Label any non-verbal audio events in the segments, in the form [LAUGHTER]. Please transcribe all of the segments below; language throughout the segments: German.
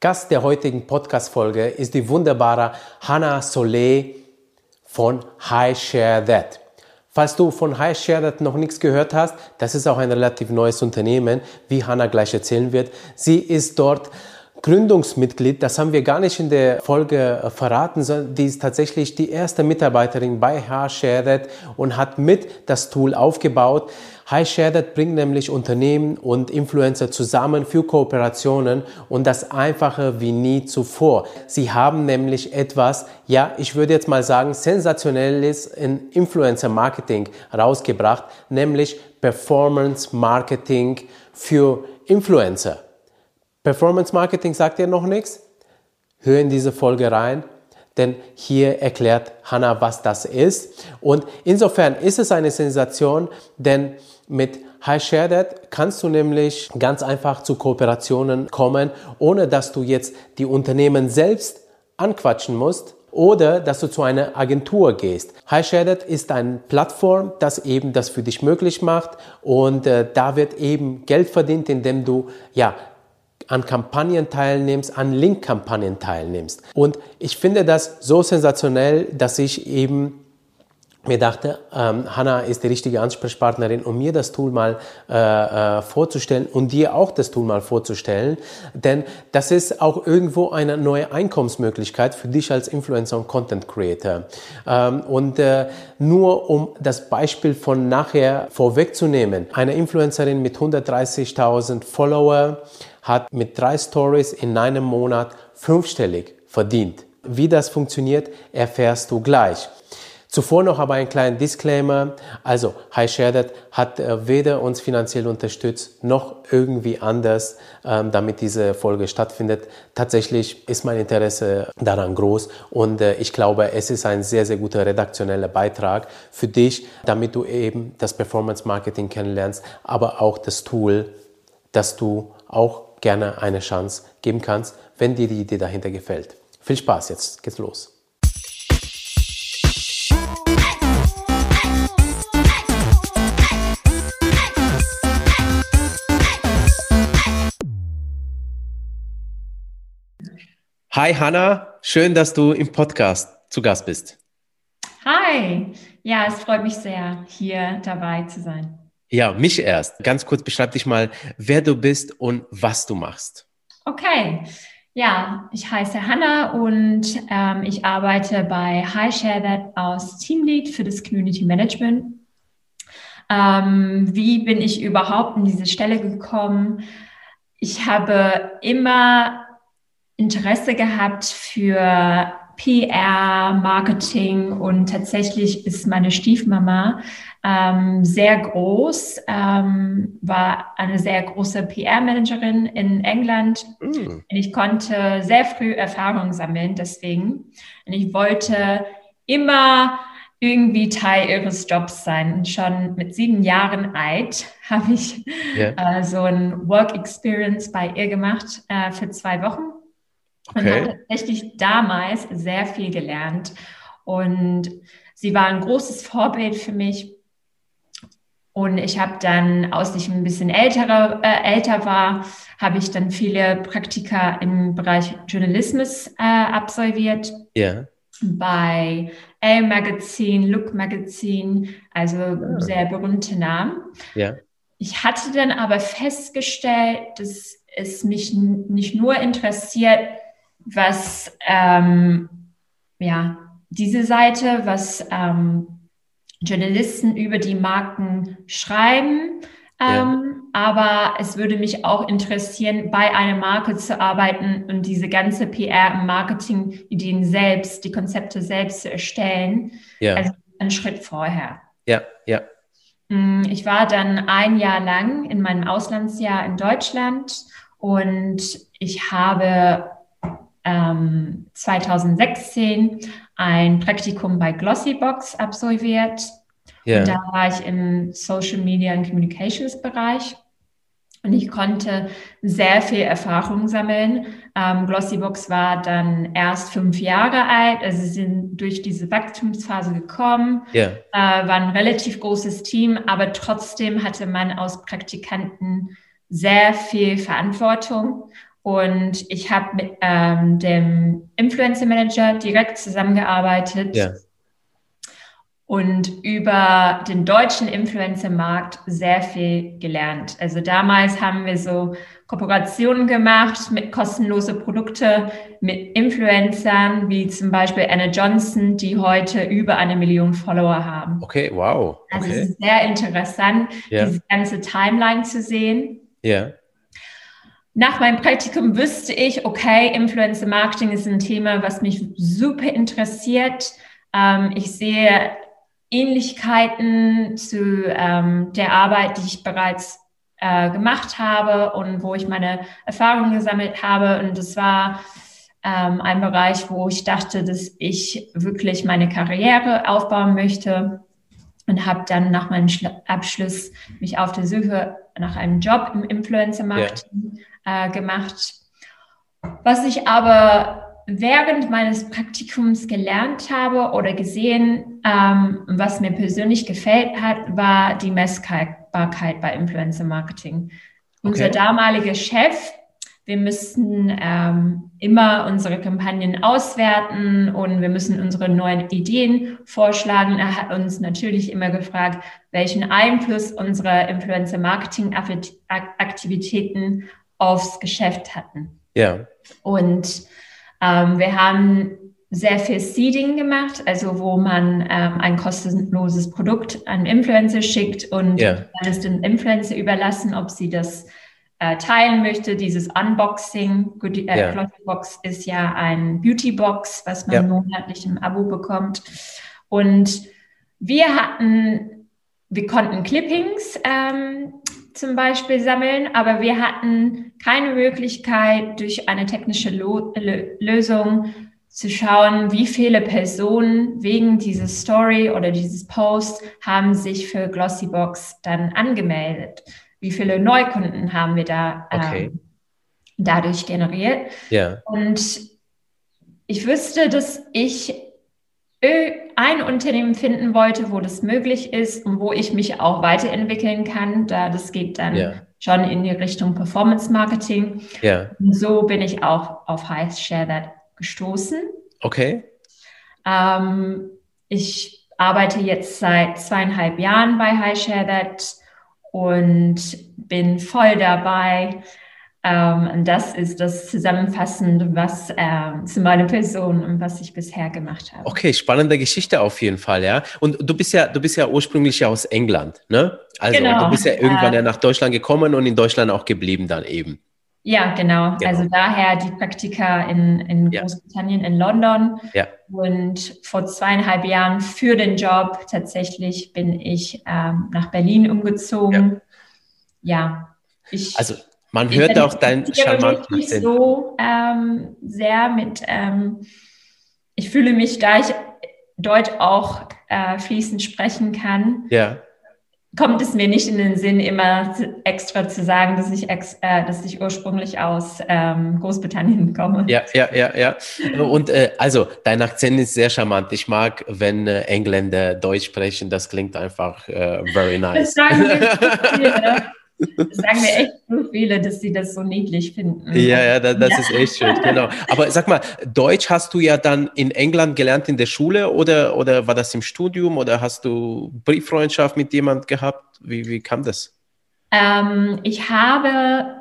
Gast der heutigen Podcast-Folge ist die wunderbare Hannah Soleil von High Share That. Falls du von High Share That noch nichts gehört hast, das ist auch ein relativ neues Unternehmen, wie Hannah gleich erzählen wird. Sie ist dort Gründungsmitglied, das haben wir gar nicht in der Folge verraten, sondern die ist tatsächlich die erste Mitarbeiterin bei HighShared und hat mit das Tool aufgebaut. HighShared bringt nämlich Unternehmen und Influencer zusammen für Kooperationen und das einfacher wie nie zuvor. Sie haben nämlich etwas, ja, ich würde jetzt mal sagen, sensationelles in Influencer Marketing rausgebracht, nämlich Performance Marketing für Influencer. Performance Marketing sagt dir noch nichts? Hör in diese Folge rein, denn hier erklärt Hannah, was das ist. Und insofern ist es eine Sensation, denn mit High Share That kannst du nämlich ganz einfach zu Kooperationen kommen, ohne dass du jetzt die Unternehmen selbst anquatschen musst, oder dass du zu einer Agentur gehst. HighShared ist eine Plattform, das eben das für dich möglich macht und äh, da wird eben Geld verdient, indem du ja an Kampagnen teilnimmst, an Link-Kampagnen teilnimmst. Und ich finde das so sensationell, dass ich eben mir dachte, ähm, Hanna ist die richtige Ansprechpartnerin, um mir das Tool mal äh, äh, vorzustellen und dir auch das Tool mal vorzustellen. Denn das ist auch irgendwo eine neue Einkommensmöglichkeit für dich als Influencer und Content Creator. Ähm, und äh, nur um das Beispiel von nachher vorwegzunehmen, eine Influencerin mit 130.000 Follower hat mit drei Stories in einem Monat fünfstellig verdient. Wie das funktioniert, erfährst du gleich. Zuvor noch aber ein kleiner Disclaimer. Also, High Shared hat äh, weder uns finanziell unterstützt, noch irgendwie anders, ähm, damit diese Folge stattfindet. Tatsächlich ist mein Interesse daran groß und äh, ich glaube, es ist ein sehr, sehr guter redaktioneller Beitrag für dich, damit du eben das Performance Marketing kennenlernst, aber auch das Tool, das du auch gerne eine Chance geben kannst, wenn dir die Idee dahinter gefällt. Viel Spaß, jetzt geht's los. Hi Hanna, schön, dass du im Podcast zu Gast bist. Hi, ja, es freut mich sehr, hier dabei zu sein. Ja, mich erst. Ganz kurz beschreib dich mal, wer du bist und was du machst. Okay. Ja, ich heiße Hanna und ähm, ich arbeite bei High Share That als Teamlead für das Community Management. Ähm, wie bin ich überhaupt in diese Stelle gekommen? Ich habe immer Interesse gehabt für PR, Marketing und tatsächlich ist meine Stiefmama ähm, sehr groß, ähm, war eine sehr große PR-Managerin in England. Mm. Und ich konnte sehr früh Erfahrungen sammeln deswegen. Und ich wollte immer irgendwie Teil ihres Jobs sein. Und schon mit sieben Jahren alt [LAUGHS] habe ich yeah. äh, so ein Work Experience bei ihr gemacht äh, für zwei Wochen und okay. habe tatsächlich damals sehr viel gelernt. Und sie war ein großes Vorbild für mich. Und ich habe dann, als ich ein bisschen älter, äh, älter war, habe ich dann viele Praktika im Bereich Journalismus äh, absolviert. Ja. Yeah. Bei Elle Magazine, Look Magazine, also ah. sehr berühmte Namen. Ja. Yeah. Ich hatte dann aber festgestellt, dass es mich nicht nur interessiert, was ähm, ja diese Seite, was ähm, Journalisten über die Marken schreiben. Ähm, ja. Aber es würde mich auch interessieren, bei einer Marke zu arbeiten und diese ganze PR- und Marketing-Ideen selbst, die Konzepte selbst zu erstellen. Ja. Also einen Schritt vorher. Ja, ja. Mm, ich war dann ein Jahr lang in meinem Auslandsjahr in Deutschland und ich habe ähm, 2016 ein Praktikum bei Glossybox absolviert. Yeah. Und da war ich im Social Media und Communications Bereich. Und ich konnte sehr viel Erfahrung sammeln. Ähm, Glossybox war dann erst fünf Jahre alt. Also sie sind durch diese Wachstumsphase gekommen. Yeah. Äh, war ein relativ großes Team, aber trotzdem hatte man aus Praktikanten sehr viel Verantwortung und ich habe mit ähm, dem Influencer Manager direkt zusammengearbeitet. Ja. Und über den deutschen Influencer-Markt sehr viel gelernt. Also damals haben wir so Kooperationen gemacht mit kostenlose Produkte mit Influencern, wie zum Beispiel Anna Johnson, die heute über eine Million Follower haben. Okay, wow. Okay. Also es ist sehr interessant, yeah. diese ganze Timeline zu sehen. Ja. Yeah. Nach meinem Praktikum wüsste ich, okay, Influencer Marketing ist ein Thema, was mich super interessiert. Ähm, ich sehe Ähnlichkeiten zu ähm, der Arbeit, die ich bereits äh, gemacht habe und wo ich meine Erfahrungen gesammelt habe. Und das war ähm, ein Bereich, wo ich dachte, dass ich wirklich meine Karriere aufbauen möchte und habe dann nach meinem Abschluss mich auf der Suche nach einem Job im Influencer-Marketing. Äh, gemacht. Was ich aber während meines Praktikums gelernt habe oder gesehen, ähm, was mir persönlich gefällt hat, war die Messbarkeit bei Influencer Marketing. Okay. Unser damaliger Chef, wir müssten ähm, immer unsere Kampagnen auswerten und wir müssen unsere neuen Ideen vorschlagen. Er hat uns natürlich immer gefragt, welchen Einfluss unsere Influencer Marketing Aktivitäten aufs Geschäft hatten. Ja. Und ähm, wir haben sehr viel Seeding gemacht, also wo man ähm, ein kostenloses Produkt an Influencer schickt und yeah. dann ist dem Influencer überlassen, ob sie das äh, teilen möchte. Dieses Unboxing, Good, äh, yeah. Glossybox ist ja ein Beautybox, was man yeah. monatlich im Abo bekommt. Und wir hatten, wir konnten Clippings ähm, zum Beispiel sammeln, aber wir hatten keine Möglichkeit, durch eine technische Lo Lösung zu schauen, wie viele Personen wegen dieses Story oder dieses Post haben sich für Glossybox dann angemeldet. Wie viele Neukunden haben wir da okay. ähm, dadurch generiert? Ja. Und ich wüsste, dass ich ein Unternehmen finden wollte, wo das möglich ist und wo ich mich auch weiterentwickeln kann. Da das geht dann yeah. schon in die Richtung Performance Marketing. Yeah. Und so bin ich auch auf High Share That gestoßen. Okay. Ähm, ich arbeite jetzt seit zweieinhalb Jahren bei High Share That und bin voll dabei, ähm, und das ist das Zusammenfassende, was äh, zu meiner Person und was ich bisher gemacht habe. Okay, spannende Geschichte auf jeden Fall, ja. Und du bist ja, du bist ja ursprünglich aus England, ne? Also genau. du bist ja irgendwann äh, ja nach Deutschland gekommen und in Deutschland auch geblieben dann eben. Ja, genau. genau. Also daher die Praktika in, in ja. Großbritannien, in London. Ja. Und vor zweieinhalb Jahren für den Job tatsächlich bin ich ähm, nach Berlin umgezogen. Ja. ja. Ich, also man hört ich auch dein charmanten nicht so ähm, sehr mit, ähm, ich fühle mich, da ich Deutsch auch äh, fließend sprechen kann, ja. kommt es mir nicht in den Sinn, immer extra zu sagen, dass ich, ex, äh, dass ich ursprünglich aus ähm, Großbritannien komme. Ja, ja, ja, ja. Und äh, also, dein Akzent ist sehr charmant. Ich mag, wenn äh, Engländer Deutsch sprechen, das klingt einfach äh, very nice. Das sagen wir [LAUGHS] das sagen mir echt so viele, dass sie das so niedlich finden. Ja, ja, das, das ja. ist echt schön, genau. Aber sag mal, Deutsch hast du ja dann in England gelernt in der Schule oder, oder war das im Studium oder hast du Brieffreundschaft mit jemand gehabt? Wie, wie kam das? Ähm, ich habe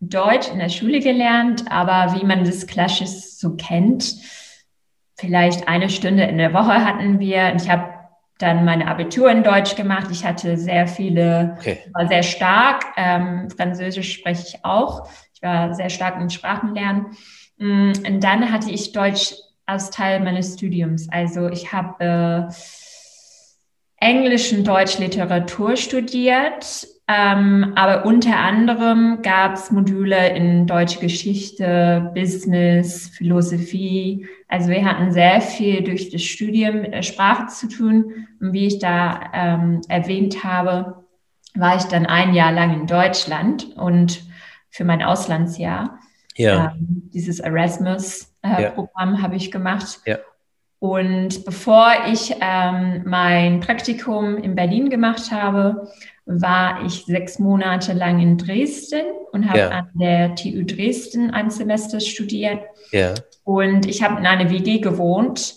Deutsch in der Schule gelernt, aber wie man das klassisch so kennt, vielleicht eine Stunde in der Woche hatten wir. Ich habe dann meine Abitur in Deutsch gemacht. Ich hatte sehr viele, okay. war sehr stark. Ähm, Französisch spreche ich auch. Ich war sehr stark im Sprachenlernen. Mm, und dann hatte ich Deutsch als Teil meines Studiums. Also ich habe äh, Englisch und Deutsch Literatur studiert ähm, aber unter anderem gab es Module in deutsche Geschichte, Business, Philosophie. Also wir hatten sehr viel durch das Studium mit der Sprache zu tun. Und wie ich da ähm, erwähnt habe, war ich dann ein Jahr lang in Deutschland und für mein Auslandsjahr. Ja. Ähm, dieses Erasmus-Programm äh, ja. habe ich gemacht. Ja. Und bevor ich ähm, mein Praktikum in Berlin gemacht habe, war ich sechs Monate lang in Dresden und habe ja. an der TU Dresden ein Semester studiert. Ja. Und ich habe in einer WG gewohnt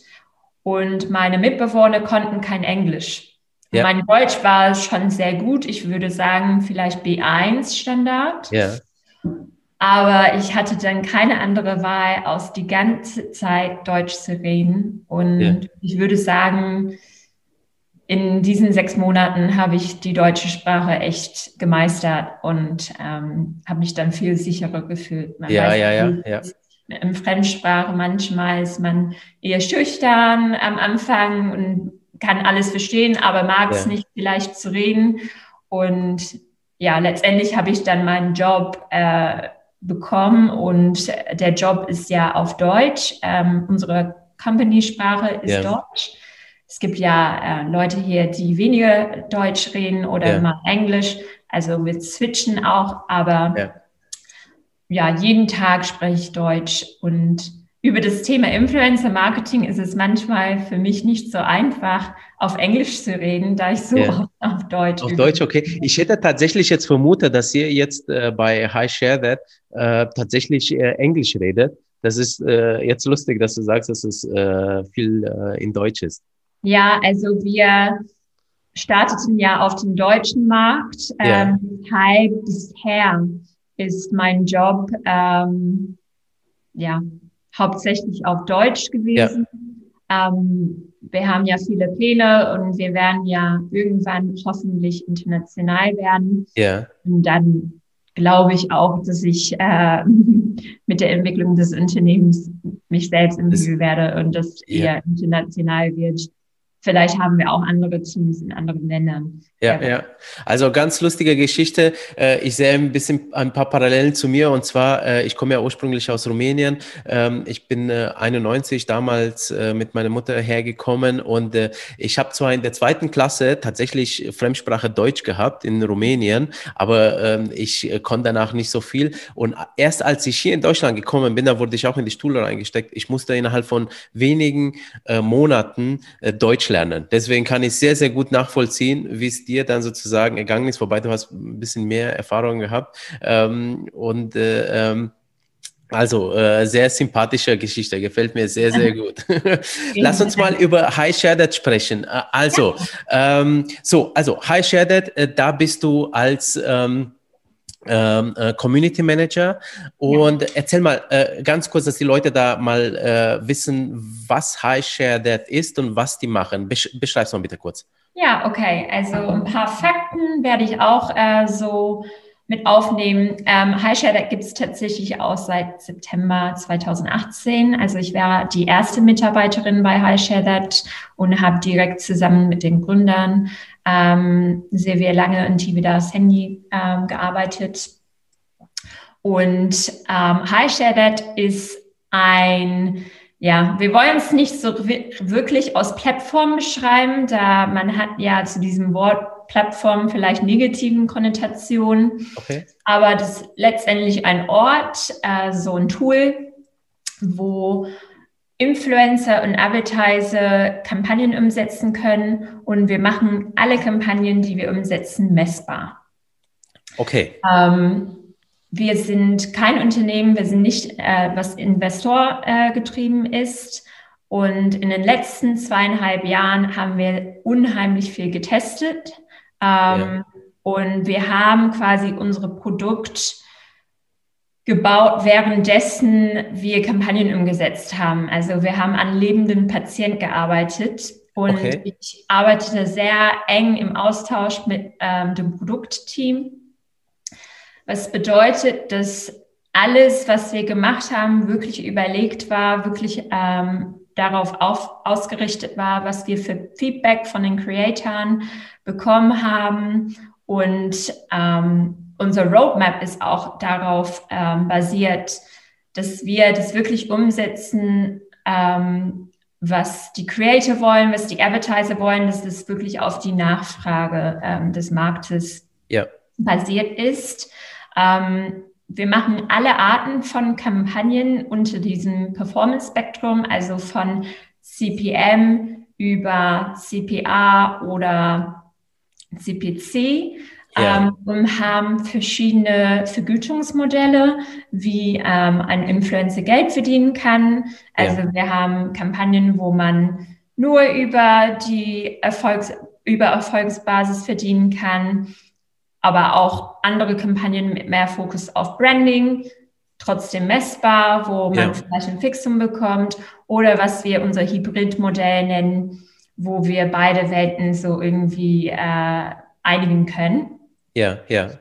und meine Mitbewohner konnten kein Englisch. Ja. Mein Deutsch war schon sehr gut. Ich würde sagen, vielleicht B1 Standard. Ja. Aber ich hatte dann keine andere Wahl, aus die ganze Zeit Deutsch zu reden. Und ja. ich würde sagen, in diesen sechs Monaten habe ich die deutsche Sprache echt gemeistert und ähm, habe mich dann viel sicherer gefühlt. Man ja, ja, ja, ja. In Fremdsprache manchmal ist man eher schüchtern am Anfang und kann alles verstehen, aber mag es ja. nicht vielleicht zu reden. Und ja, letztendlich habe ich dann meinen Job äh, bekommen und der Job ist ja auf Deutsch. Ähm, unsere Company-Sprache ist ja. Deutsch. Es gibt ja äh, Leute hier, die weniger Deutsch reden oder ja. mal Englisch. Also wir switchen auch, aber ja. ja, jeden Tag spreche ich Deutsch und über das Thema Influencer Marketing ist es manchmal für mich nicht so einfach, auf Englisch zu reden, da ich so ja. oft auf Deutsch. Auf Deutsch, okay. Ich hätte tatsächlich jetzt vermutet, dass ihr jetzt äh, bei Hi Share That äh, tatsächlich äh, Englisch redet. Das ist äh, jetzt lustig, dass du sagst, dass es äh, viel in Deutsch ist. Ja, also wir starteten ja auf dem deutschen Markt. Ja. Ähm, bisher ist mein Job ähm, ja hauptsächlich auf Deutsch gewesen. Ja. Ähm, wir haben ja viele Pläne und wir werden ja irgendwann hoffentlich international werden. Ja. Und dann glaube ich auch, dass ich äh, [LAUGHS] mit der Entwicklung des Unternehmens mich selbst entwickeln werde und das ja. eher international wird vielleicht haben wir auch andere Teams in anderen Ländern. Ja, ja. Also ganz lustige Geschichte. Äh, ich sehe ein bisschen ein paar Parallelen zu mir und zwar, äh, ich komme ja ursprünglich aus Rumänien. Ähm, ich bin 91 äh, damals mit meiner Mutter hergekommen und ich habe zwar in der zweiten Klasse tatsächlich Fremdsprache Deutsch gehabt in Rumänien, aber ähm, ich konnte danach nicht so viel. Und erst als ich hier in Deutschland gekommen bin, da wurde ich auch in die Schule reingesteckt. Ich musste innerhalb von wenigen Monaten Deutsch lernen lernen. Deswegen kann ich sehr, sehr gut nachvollziehen, wie es dir dann sozusagen ergangen ist, wobei du hast ein bisschen mehr Erfahrung gehabt. Ähm, und äh, ähm, also, äh, sehr sympathische Geschichte, gefällt mir sehr, sehr [LAUGHS] gut. Lass uns mal über High Shared sprechen. Äh, also, ähm, so, also High Shared, äh, da bist du als ähm, ähm, äh, Community Manager. Und ja. erzähl mal äh, ganz kurz, dass die Leute da mal äh, wissen, was High Share That ist und was die machen. Besch beschreib's mal bitte kurz. Ja, okay. Also ein paar Fakten werde ich auch äh, so mit aufnehmen. Ähm, HiShare gibt es tatsächlich auch seit September 2018. Also ich war die erste Mitarbeiterin bei HiShare und habe direkt zusammen mit den Gründern ähm, sehr, sehr lange in Tividas Handy ähm, gearbeitet. Und ähm, HiShare ist ein ja, wir wollen es nicht so wirklich aus Plattform beschreiben, da man hat ja zu diesem Wort Plattform vielleicht negativen Konnotationen. Okay. Aber das ist letztendlich ein Ort, äh, so ein Tool, wo Influencer und Advertiser Kampagnen umsetzen können und wir machen alle Kampagnen, die wir umsetzen, messbar. Okay. Ähm, wir sind kein Unternehmen, wir sind nicht, äh, was Investor äh, getrieben ist. Und in den letzten zweieinhalb Jahren haben wir unheimlich viel getestet. Ähm, ja. Und wir haben quasi unsere Produkt gebaut, währenddessen wir Kampagnen umgesetzt haben. Also wir haben an lebenden Patienten gearbeitet und okay. ich arbeitete sehr eng im Austausch mit ähm, dem Produktteam, was bedeutet, dass alles, was wir gemacht haben, wirklich überlegt war, wirklich ähm, darauf auf, ausgerichtet war, was wir für Feedback von den Creatoren bekommen haben. Und ähm, unser Roadmap ist auch darauf ähm, basiert, dass wir das wirklich umsetzen, ähm, was die Creator wollen, was die Advertiser wollen, dass das wirklich auf die Nachfrage ähm, des Marktes ja. basiert ist. Ähm, wir machen alle Arten von Kampagnen unter diesem Performance-Spektrum, also von CPM über CPA oder CPC. Ja. ähm, und haben verschiedene Vergütungsmodelle, wie ähm, ein Influencer Geld verdienen kann. Also ja. wir haben Kampagnen, wo man nur über die Erfolgs über Erfolgsbasis verdienen kann, aber auch andere Kampagnen mit mehr Fokus auf Branding, trotzdem messbar, wo man ja. vielleicht ein Fixum bekommt oder was wir unser Hybridmodell nennen, wo wir beide Welten so irgendwie äh, einigen können. Ja, ja.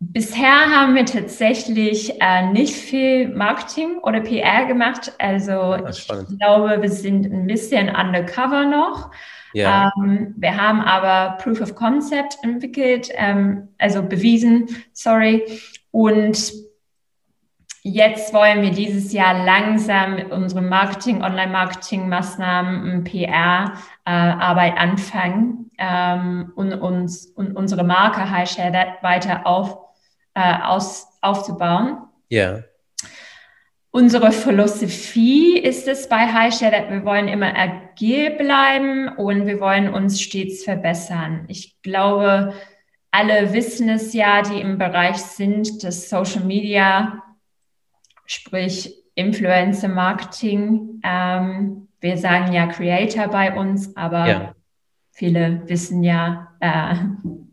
Bisher haben wir tatsächlich äh, nicht viel Marketing oder PR gemacht. Also Ach, ich glaube, wir sind ein bisschen undercover noch. Ja. Ähm, wir haben aber Proof of Concept entwickelt, ähm, also bewiesen, sorry. Und Jetzt wollen wir dieses Jahr langsam mit unseren Marketing, Online-Marketing-Maßnahmen, PR-Arbeit äh, anfangen ähm, und uns und unsere Marke High Share That weiter auf, äh, aus, aufzubauen. Ja. Yeah. Unsere Philosophie ist es bei High Share That wir wollen immer agil bleiben und wir wollen uns stets verbessern. Ich glaube, alle wissen es ja, die im Bereich sind, dass Social Media sprich Influencer Marketing. Ähm, wir sagen ja Creator bei uns, aber ja. viele wissen ja äh,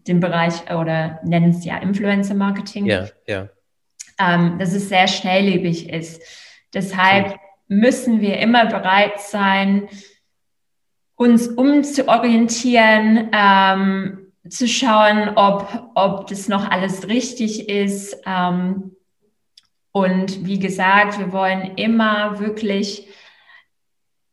den Bereich oder nennen es ja Influencer Marketing. Ja, ja. Ähm, dass es sehr schnelllebig ist. Deshalb ja. müssen wir immer bereit sein, uns umzuorientieren, ähm, zu schauen, ob, ob das noch alles richtig ist. Ähm, und wie gesagt, wir wollen immer wirklich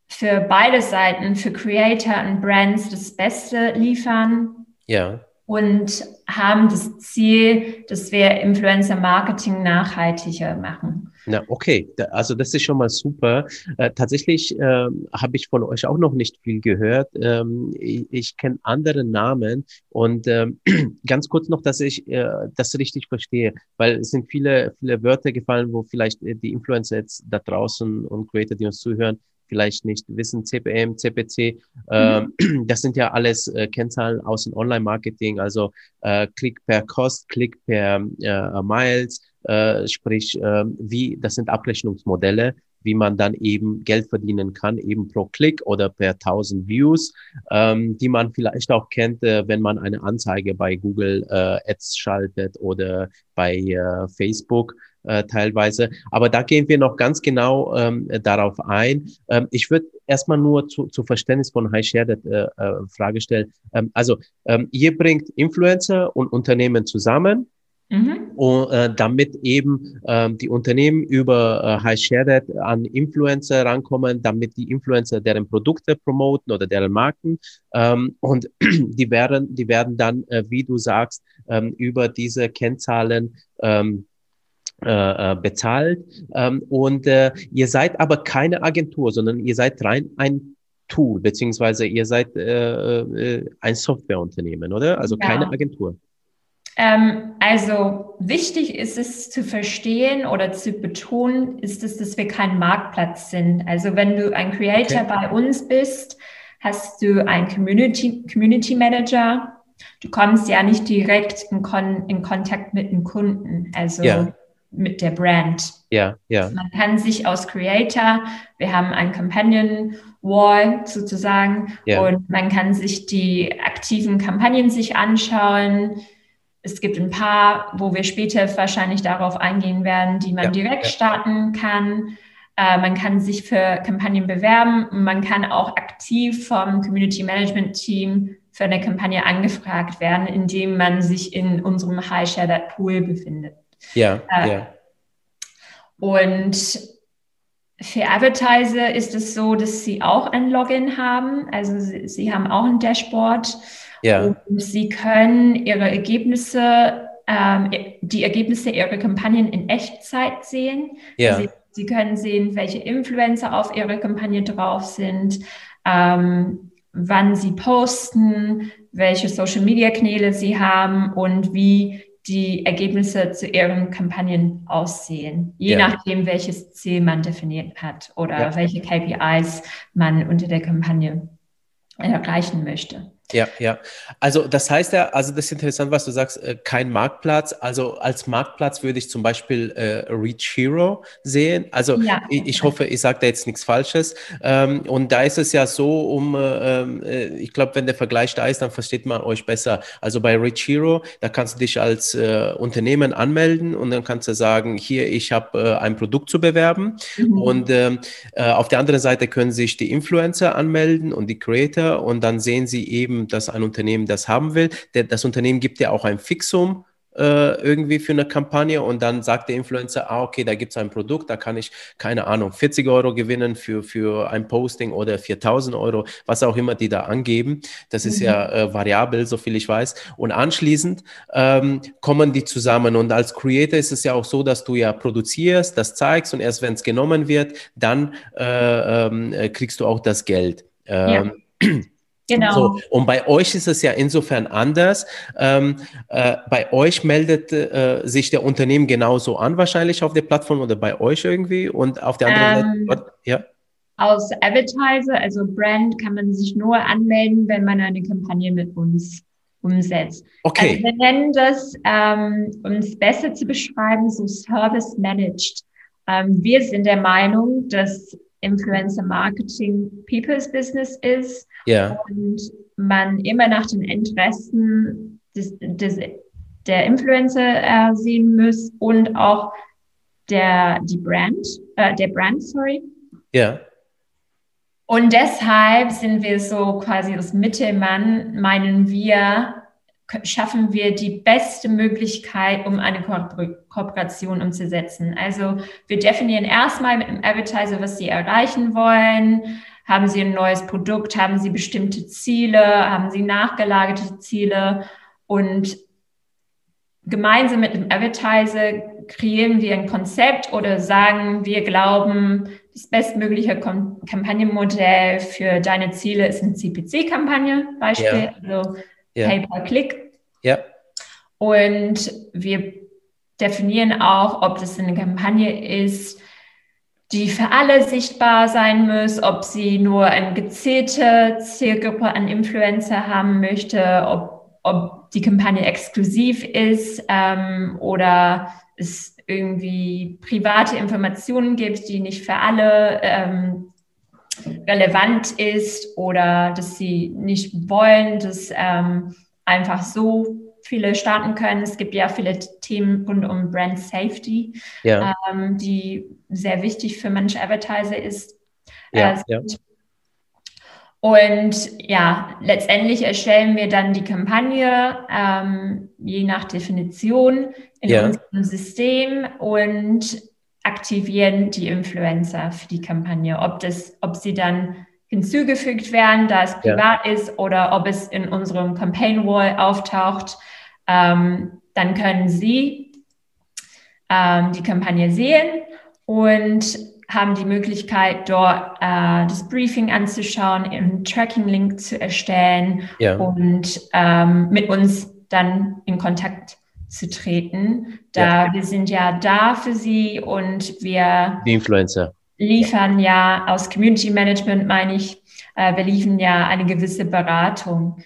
für beide Seiten, für Creator und Brands das Beste liefern. Ja. Und haben das Ziel, dass wir Influencer Marketing nachhaltiger machen. Na, okay, also das ist schon mal super. Äh, tatsächlich äh, habe ich von euch auch noch nicht viel gehört. Ähm, ich, ich kenne andere Namen und ähm, [CLEARS THROAT] ganz kurz noch, dass ich äh, das richtig verstehe, weil es sind viele, viele Wörter gefallen, wo vielleicht äh, die Influencer jetzt da draußen und Creator, die uns zuhören, vielleicht nicht wissen, CPM, CPC, äh, mhm. [CLEARS THROAT] das sind ja alles äh, Kennzahlen aus dem Online-Marketing, also äh, Klick per Cost, Klick per äh, Miles, äh, sprich, äh, wie, das sind Abrechnungsmodelle, wie man dann eben Geld verdienen kann, eben pro Klick oder per 1000 Views, ähm, die man vielleicht auch kennt, äh, wenn man eine Anzeige bei Google äh, Ads schaltet oder bei äh, Facebook äh, teilweise. Aber da gehen wir noch ganz genau ähm, darauf ein. Ähm, ich würde erstmal nur zu, zu Verständnis von High Share äh, äh, Frage stellen. Ähm, also ähm, ihr bringt Influencer und Unternehmen zusammen Mhm. Und, äh, damit eben ähm, die Unternehmen über äh, High Shared an Influencer rankommen, damit die Influencer deren Produkte promoten oder deren Marken. Ähm, und [CLEARS THROAT] die werden, die werden dann, äh, wie du sagst, ähm, über diese Kennzahlen ähm, äh, äh bezahlt. Ähm, und äh, ihr seid aber keine Agentur, sondern ihr seid rein ein Tool, beziehungsweise ihr seid äh, äh, ein Softwareunternehmen, oder? Also ja. keine Agentur. Ähm, also wichtig ist es zu verstehen oder zu betonen, ist es, dass wir kein Marktplatz sind. Also wenn du ein Creator okay. bei uns bist, hast du einen Community, Community Manager. Du kommst ja nicht direkt in, Kon in Kontakt mit dem Kunden, also ja. mit der Brand. Ja, ja. Man kann sich aus Creator, wir haben ein Companion Wall sozusagen und man kann sich die aktiven Kampagnen sich anschauen es gibt ein paar, wo wir später wahrscheinlich darauf eingehen werden, die man ja, direkt ja. starten kann. Äh, man kann sich für Kampagnen bewerben. Man kann auch aktiv vom Community Management Team für eine Kampagne angefragt werden, indem man sich in unserem High Share That Pool befindet. Ja, äh, ja. Und für Advertiser ist es so, dass sie auch ein Login haben. Also sie, sie haben auch ein Dashboard ja. Und sie können ihre Ergebnisse, ähm, die Ergebnisse ihrer Kampagnen in Echtzeit sehen. Ja. Sie, sie können sehen, welche Influencer auf ihrer Kampagne drauf sind, ähm, wann sie posten, welche Social-Media-Kanäle sie haben und wie die Ergebnisse zu ihren Kampagnen aussehen, je ja. nachdem, welches Ziel man definiert hat oder ja. welche KPIs man unter der Kampagne erreichen möchte. Ja, ja. Also das heißt ja, also das ist interessant, was du sagst, äh, kein Marktplatz. Also als Marktplatz würde ich zum Beispiel äh, Reach Hero sehen. Also ja. ich, ich, hoffe, ich sage da jetzt nichts Falsches. Ähm, und da ist es ja so, um, äh, ähm, äh, ich glaube, wenn der Vergleich da ist, dann versteht man euch besser. Also bei Reach Hero, da kannst du dich als äh, Unternehmen anmelden und dann kannst du sagen, hier, ich habe äh, ein Produkt zu bewerben. Mhm. Und ähm, auf der anderen Seite können sich die Influencer anmelden und die Creator und dann sehen sie eben, dass ein Unternehmen das haben will. Der, das Unternehmen gibt ja auch ein Fixum äh, irgendwie für eine Kampagne und dann sagt der Influencer, ah, okay, da gibt es ein Produkt, da kann ich, keine Ahnung, 40 Euro gewinnen für, für ein Posting oder 4000 Euro, was auch immer die da angeben. Das mhm. ist ja äh, variabel, so viel ich weiß. Und anschließend ähm, kommen die zusammen und als Creator ist es ja auch so, dass du ja produzierst, das zeigst und erst wenn es genommen wird, dann äh, ähm, äh, kriegst du auch das Geld. Ähm, ja. Genau. So, und bei euch ist es ja insofern anders. Ähm, äh, bei euch meldet äh, sich der Unternehmen genauso an, wahrscheinlich auf der Plattform oder bei euch irgendwie. Und auf der anderen ähm, Seite, ja. Aus Advertiser, also Brand, kann man sich nur anmelden, wenn man eine Kampagne mit uns umsetzt. Okay. Also wir nennen das, ähm, um es besser zu beschreiben, so Service Managed. Ähm, wir sind der Meinung, dass Influencer Marketing People's Business ist ja. und man immer nach den Interessen des, des, der Influencer äh, sehen muss und auch der, die Brand, äh, der Brand, sorry. Ja. Und deshalb sind wir so quasi das Mittelmann, meinen wir, schaffen wir die beste Möglichkeit, um eine Ko Kooperation umzusetzen. Also wir definieren erstmal mit dem Advertiser, was sie erreichen wollen. Haben sie ein neues Produkt? Haben sie bestimmte Ziele? Haben sie nachgelagerte Ziele? Und gemeinsam mit dem Advertiser kreieren wir ein Konzept oder sagen, wir glauben, das bestmögliche Kampagnenmodell für deine Ziele ist eine CPC-Kampagne, Beispiel. Ja. Also ja. Pay-per-Click. Ja. Und wir definieren auch, ob das eine Kampagne ist, die für alle sichtbar sein muss, ob sie nur eine gezielte Zielgruppe an Influencer haben möchte, ob, ob die Kampagne exklusiv ist ähm, oder es irgendwie private Informationen gibt, die nicht für alle ähm, relevant ist oder dass sie nicht wollen, dass ähm, einfach so viele starten können. Es gibt ja viele Themen rund um Brand Safety, ja. ähm, die sehr wichtig für manche Advertiser ist. Ja, äh, ja. Und ja, letztendlich erstellen wir dann die Kampagne, ähm, je nach Definition in ja. unserem System und aktivieren die Influencer für die Kampagne. Ob, das, ob sie dann hinzugefügt werden, da es privat ja. ist, oder ob es in unserem Campaign Wall auftaucht, ähm, dann können Sie ähm, die Kampagne sehen und haben die Möglichkeit, dort äh, das Briefing anzuschauen, einen Tracking-Link zu erstellen ja. und ähm, mit uns dann in Kontakt zu treten, da ja. wir sind ja da für sie und wir die Influencer liefern ja aus Community Management, meine ich, äh, wir liefern ja eine gewisse Beratung.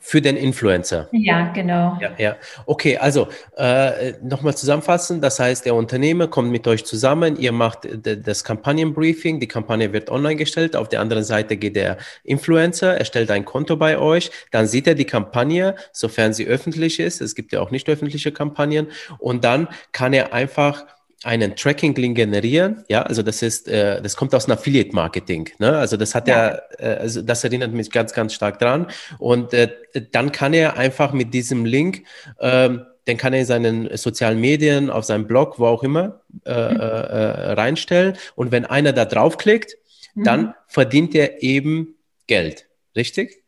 Für den Influencer. Ja, genau. Ja, ja. Okay, also äh, nochmal zusammenfassen. Das heißt, der Unternehmer kommt mit euch zusammen, ihr macht das Kampagnenbriefing, die Kampagne wird online gestellt. Auf der anderen Seite geht der Influencer, erstellt ein Konto bei euch, dann sieht er die Kampagne, sofern sie öffentlich ist. Es gibt ja auch nicht öffentliche Kampagnen. Und dann kann er einfach einen Tracking-Link generieren, ja, also das ist, äh, das kommt aus dem Affiliate-Marketing, ne? Also das hat ja, er, äh, also das erinnert mich ganz, ganz stark dran. Und äh, dann kann er einfach mit diesem Link, ähm, den kann er in seinen sozialen Medien, auf seinem Blog, wo auch immer, äh, mhm. äh, reinstellen. Und wenn einer da draufklickt, mhm. dann verdient er eben Geld, richtig?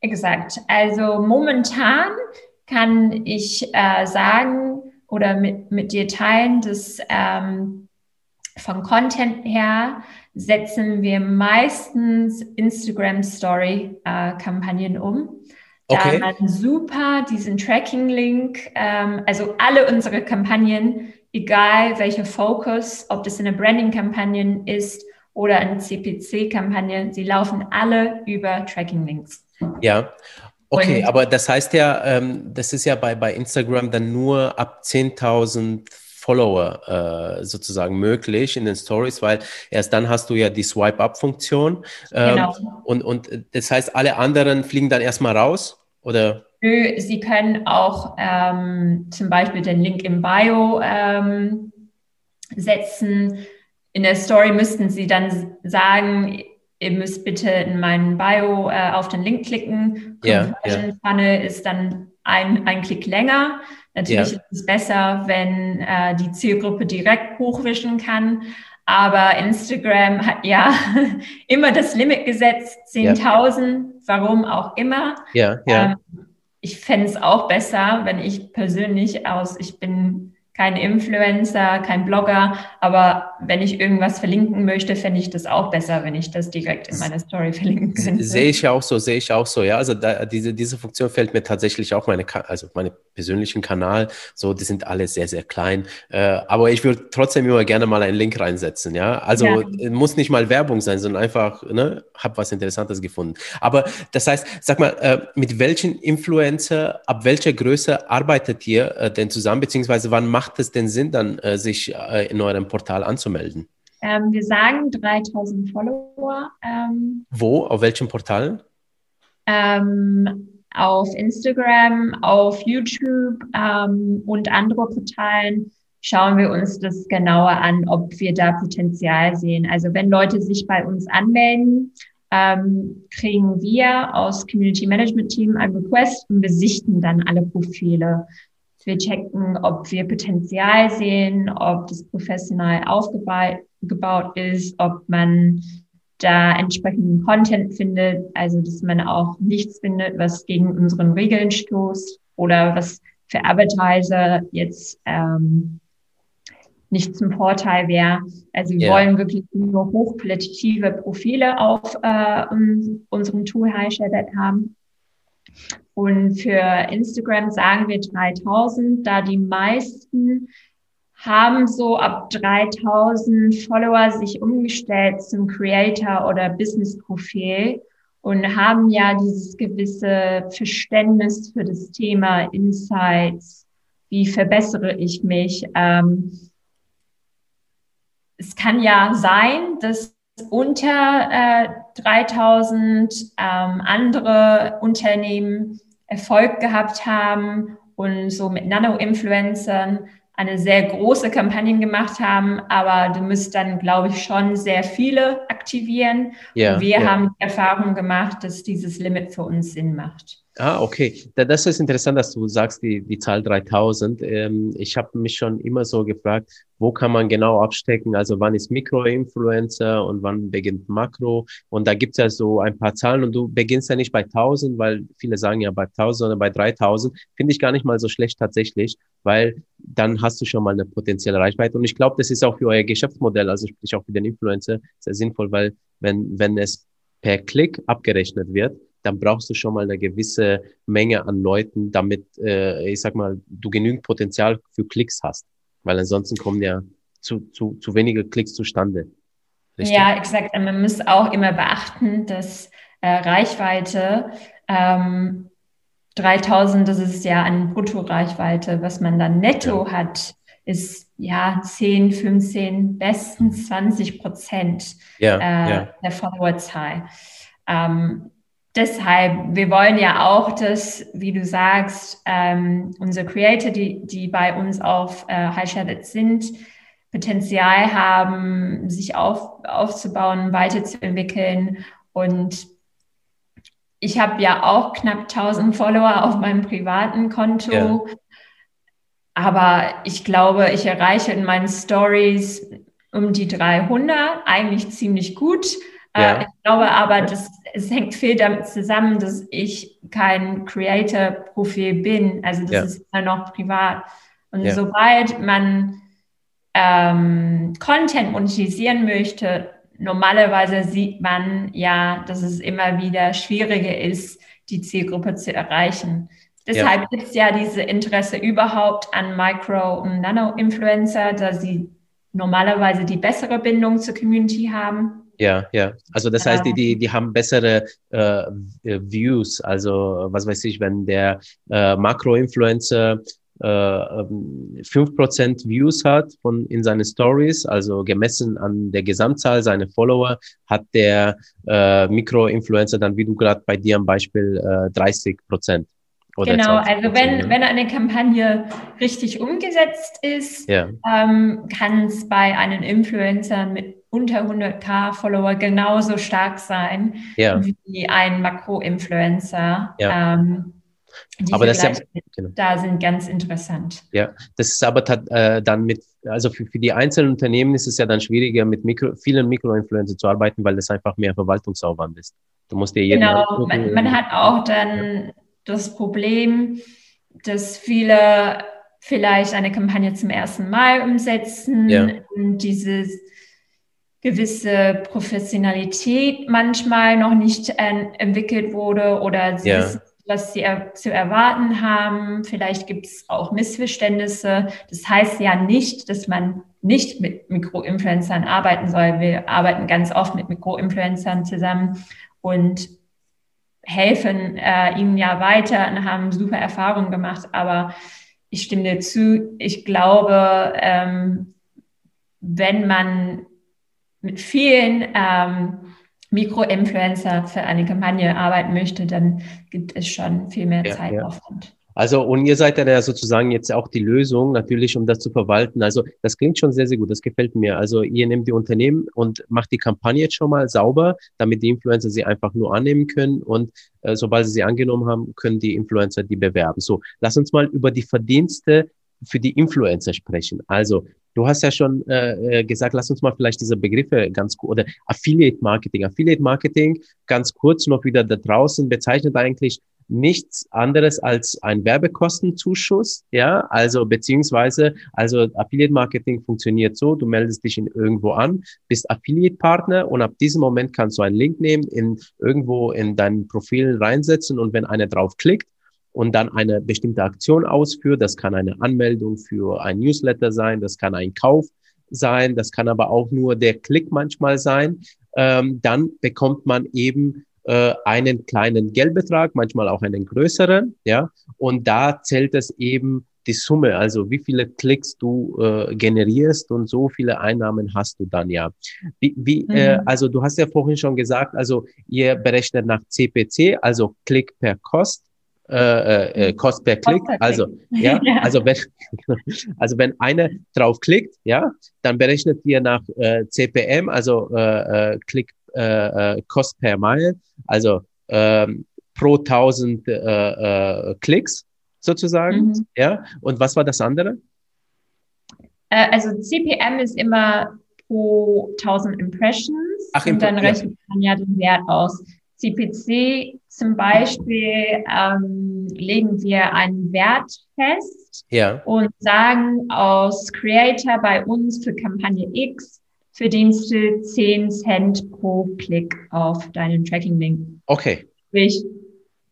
Exakt. Also momentan kann ich äh, sagen, oder mit, mit dir teilen, dass ähm, von Content her setzen wir meistens Instagram Story äh, Kampagnen um. Okay. Da man super diesen Tracking-Link, ähm, also alle unsere Kampagnen, egal welcher Fokus, ob das eine Branding-Kampagne ist oder eine CPC-Kampagne, sie laufen alle über Tracking-Links. Ja. Okay, aber das heißt ja, ähm, das ist ja bei, bei Instagram dann nur ab 10.000 Follower äh, sozusagen möglich in den Stories, weil erst dann hast du ja die Swipe-Up-Funktion. Ähm, genau. und, und das heißt, alle anderen fliegen dann erstmal raus, oder? Nö, Sie können auch ähm, zum Beispiel den Link im Bio ähm, setzen. In der Story müssten Sie dann sagen, ihr müsst bitte in meinen Bio äh, auf den Link klicken. Conversion ja, Funnel ist dann ein, ein Klick länger. Natürlich ist es besser, wenn äh, die Zielgruppe direkt hochwischen kann. Aber Instagram hat [LAUGHS] ja immer das Limit gesetzt, 10.000, ja. warum auch immer. Ja, ja. Ähm, ich fände es auch besser, wenn ich persönlich aus, ich bin kein Influencer, kein Blogger, aber wenn ich irgendwas verlinken möchte, fände ich das auch besser, wenn ich das direkt in meiner Story verlinken könnte. Sehe ich auch so, sehe ich auch so, ja. Also da, diese, diese Funktion fällt mir tatsächlich auch meine, also meine persönlichen Kanal, so, die sind alle sehr, sehr klein. Äh, aber ich würde trotzdem immer gerne mal einen Link reinsetzen, ja. Also ja. muss nicht mal Werbung sein, sondern einfach, ne, hab was Interessantes gefunden. Aber das heißt, sag mal, äh, mit welchen Influencer, ab welcher Größe arbeitet ihr äh, denn zusammen, beziehungsweise wann macht macht es denn Sinn, dann äh, sich äh, in eurem Portal anzumelden? Ähm, wir sagen 3000 Follower. Ähm, Wo? Auf welchen Portalen? Ähm, auf Instagram, auf YouTube ähm, und andere Portalen schauen wir uns das genauer an, ob wir da Potenzial sehen. Also wenn Leute sich bei uns anmelden, ähm, kriegen wir aus Community Management Team ein Request und wir sichten dann alle Profile. Wir checken, ob wir Potenzial sehen, ob das professionell aufgebaut ist, ob man da entsprechenden Content findet, also dass man auch nichts findet, was gegen unseren Regeln stoßt oder was für Advertiser jetzt ähm, nicht zum Vorteil wäre. Also wir yeah. wollen wirklich nur hochqualitative Profile auf äh, unserem Tool HighShare haben. Und für Instagram sagen wir 3000, da die meisten haben so ab 3000 Follower sich umgestellt zum Creator oder Business Profil und haben ja dieses gewisse Verständnis für das Thema Insights. Wie verbessere ich mich? Ähm, es kann ja sein, dass unter äh, 3000 ähm, andere Unternehmen Erfolg gehabt haben und so mit Nano-Influencern eine sehr große Kampagne gemacht haben, aber du müsst dann, glaube ich, schon sehr viele aktivieren. Und wir ja. haben die Erfahrung gemacht, dass dieses Limit für uns Sinn macht. Ah, okay. Das ist interessant, dass du sagst, die, die Zahl 3000. Ähm, ich habe mich schon immer so gefragt, wo kann man genau abstecken? Also wann ist Mikroinfluencer und wann beginnt Makro? Und da gibt's ja so ein paar Zahlen und du beginnst ja nicht bei 1000, weil viele sagen ja bei 1000, sondern bei 3000. Finde ich gar nicht mal so schlecht tatsächlich, weil dann hast du schon mal eine potenzielle Reichweite. Und ich glaube, das ist auch für euer Geschäftsmodell, also sprich auch für den Influencer, sehr sinnvoll, weil wenn, wenn es per Klick abgerechnet wird, dann brauchst du schon mal eine gewisse Menge an Leuten, damit, äh, ich sag mal, du genügend Potenzial für Klicks hast. Weil ansonsten kommen ja zu, zu, zu wenige Klicks zustande. Richtig? Ja, exakt. Man muss auch immer beachten, dass äh, Reichweite ähm, 3000, das ist ja eine Bruttoreichweite, was man dann netto ja. hat, ist ja 10, 15, bestens 20 Prozent ja, äh, ja. der Followerzahl. Ähm, deshalb, wir wollen ja auch, dass, wie du sagst, ähm, unsere Creator, die, die bei uns auf äh, High sind, Potenzial haben, sich auf, aufzubauen, weiterzuentwickeln. Und ich habe ja auch knapp 1000 Follower auf meinem privaten Konto. Ja. Aber ich glaube, ich erreiche in meinen Stories um die 300, eigentlich ziemlich gut. Äh, ja. ich glaube aber, das, es hängt viel damit zusammen, dass ich kein Creator-Profil bin. Also das ja. ist immer noch privat. Und ja. sobald man ähm, Content monetarisieren möchte, normalerweise sieht man ja, dass es immer wieder schwieriger ist, die Zielgruppe zu erreichen. Deshalb ja. gibt es ja diese Interesse überhaupt an Micro- und Nano-Influencer, da sie normalerweise die bessere Bindung zur Community haben. Ja, ja. Also das heißt, die, die, die haben bessere äh, Views. Also was weiß ich, wenn der äh, Makro-Influencer äh, 5% ähm, Views hat von in seine Stories, also gemessen an der Gesamtzahl seiner Follower, hat der äh, Mikro-Influencer dann, wie du gerade bei dir am Beispiel, äh, 30 Prozent. genau, also wenn, wenn eine Kampagne richtig umgesetzt ist, ja. ähm, kann es bei einem Influencer mit unter 100k Follower genauso stark sein ja. wie ein Makro-Influencer. Ja. Ähm, die aber das ja, genau. da sind ganz interessant. Ja, das ist aber äh, dann mit, also für, für die einzelnen Unternehmen ist es ja dann schwieriger, mit Mikro, vielen Mikroinfluencer zu arbeiten, weil das einfach mehr Verwaltungsaufwand ist. Du musst dir jeden Genau, man, man, hat auch dann ja. das Problem, dass viele vielleicht eine Kampagne zum ersten Mal umsetzen ja. und dieses gewisse Professionalität manchmal noch nicht äh, entwickelt wurde oder sie ja. wissen, was sie er zu erwarten haben. Vielleicht gibt es auch Missverständnisse. Das heißt ja nicht, dass man nicht mit Mikroinfluencern arbeiten soll. Wir arbeiten ganz oft mit Mikroinfluencern zusammen und helfen äh, ihnen ja weiter und haben super Erfahrungen gemacht. Aber ich stimme dir zu, ich glaube, ähm, wenn man mit vielen ähm, Mikroinfluencer für eine Kampagne arbeiten möchte, dann gibt es schon viel mehr ja, Zeitaufwand. Ja. Also, und ihr seid ja sozusagen jetzt auch die Lösung, natürlich, um das zu verwalten. Also, das klingt schon sehr, sehr gut. Das gefällt mir. Also, ihr nehmt die Unternehmen und macht die Kampagne jetzt schon mal sauber, damit die Influencer sie einfach nur annehmen können. Und äh, sobald sie sie angenommen haben, können die Influencer die bewerben. So, lass uns mal über die Verdienste für die Influencer sprechen. Also, Du hast ja schon äh, äh, gesagt, lass uns mal vielleicht diese Begriffe ganz kurz, oder Affiliate Marketing. Affiliate Marketing, ganz kurz noch wieder da draußen, bezeichnet eigentlich nichts anderes als ein Werbekostenzuschuss, ja, also beziehungsweise, also Affiliate Marketing funktioniert so, du meldest dich in irgendwo an, bist Affiliate Partner und ab diesem Moment kannst du einen Link nehmen, in irgendwo in dein Profil reinsetzen und wenn einer drauf klickt, und dann eine bestimmte Aktion ausführt. Das kann eine Anmeldung für ein Newsletter sein, das kann ein Kauf sein, das kann aber auch nur der Klick manchmal sein. Ähm, dann bekommt man eben äh, einen kleinen Geldbetrag, manchmal auch einen größeren, ja. Und da zählt es eben die Summe, also wie viele Klicks du äh, generierst und so viele Einnahmen hast du dann ja. Wie, wie, äh, mhm. äh, also du hast ja vorhin schon gesagt, also ihr berechnet nach CPC, also Klick per Kost äh, äh, äh, Cost per Klick. Also, [LAUGHS] ja, ja, also wenn, [LAUGHS] also wenn einer drauf klickt, ja, dann berechnet ihr nach äh, CPM, also äh, äh, Klick äh, äh, Cost per Mile, also ähm, pro 1000 äh, äh, Klicks sozusagen, mhm. ja. Und was war das andere? Äh, also CPM ist immer pro 1000 Impressions Ach, und dann rechnet man ja den Wert aus. CPC zum Beispiel ähm, legen wir einen Wert fest ja. und sagen aus Creator bei uns für Kampagne X verdienst du 10 Cent pro Klick auf deinen Tracking-Link. Okay. Sprich,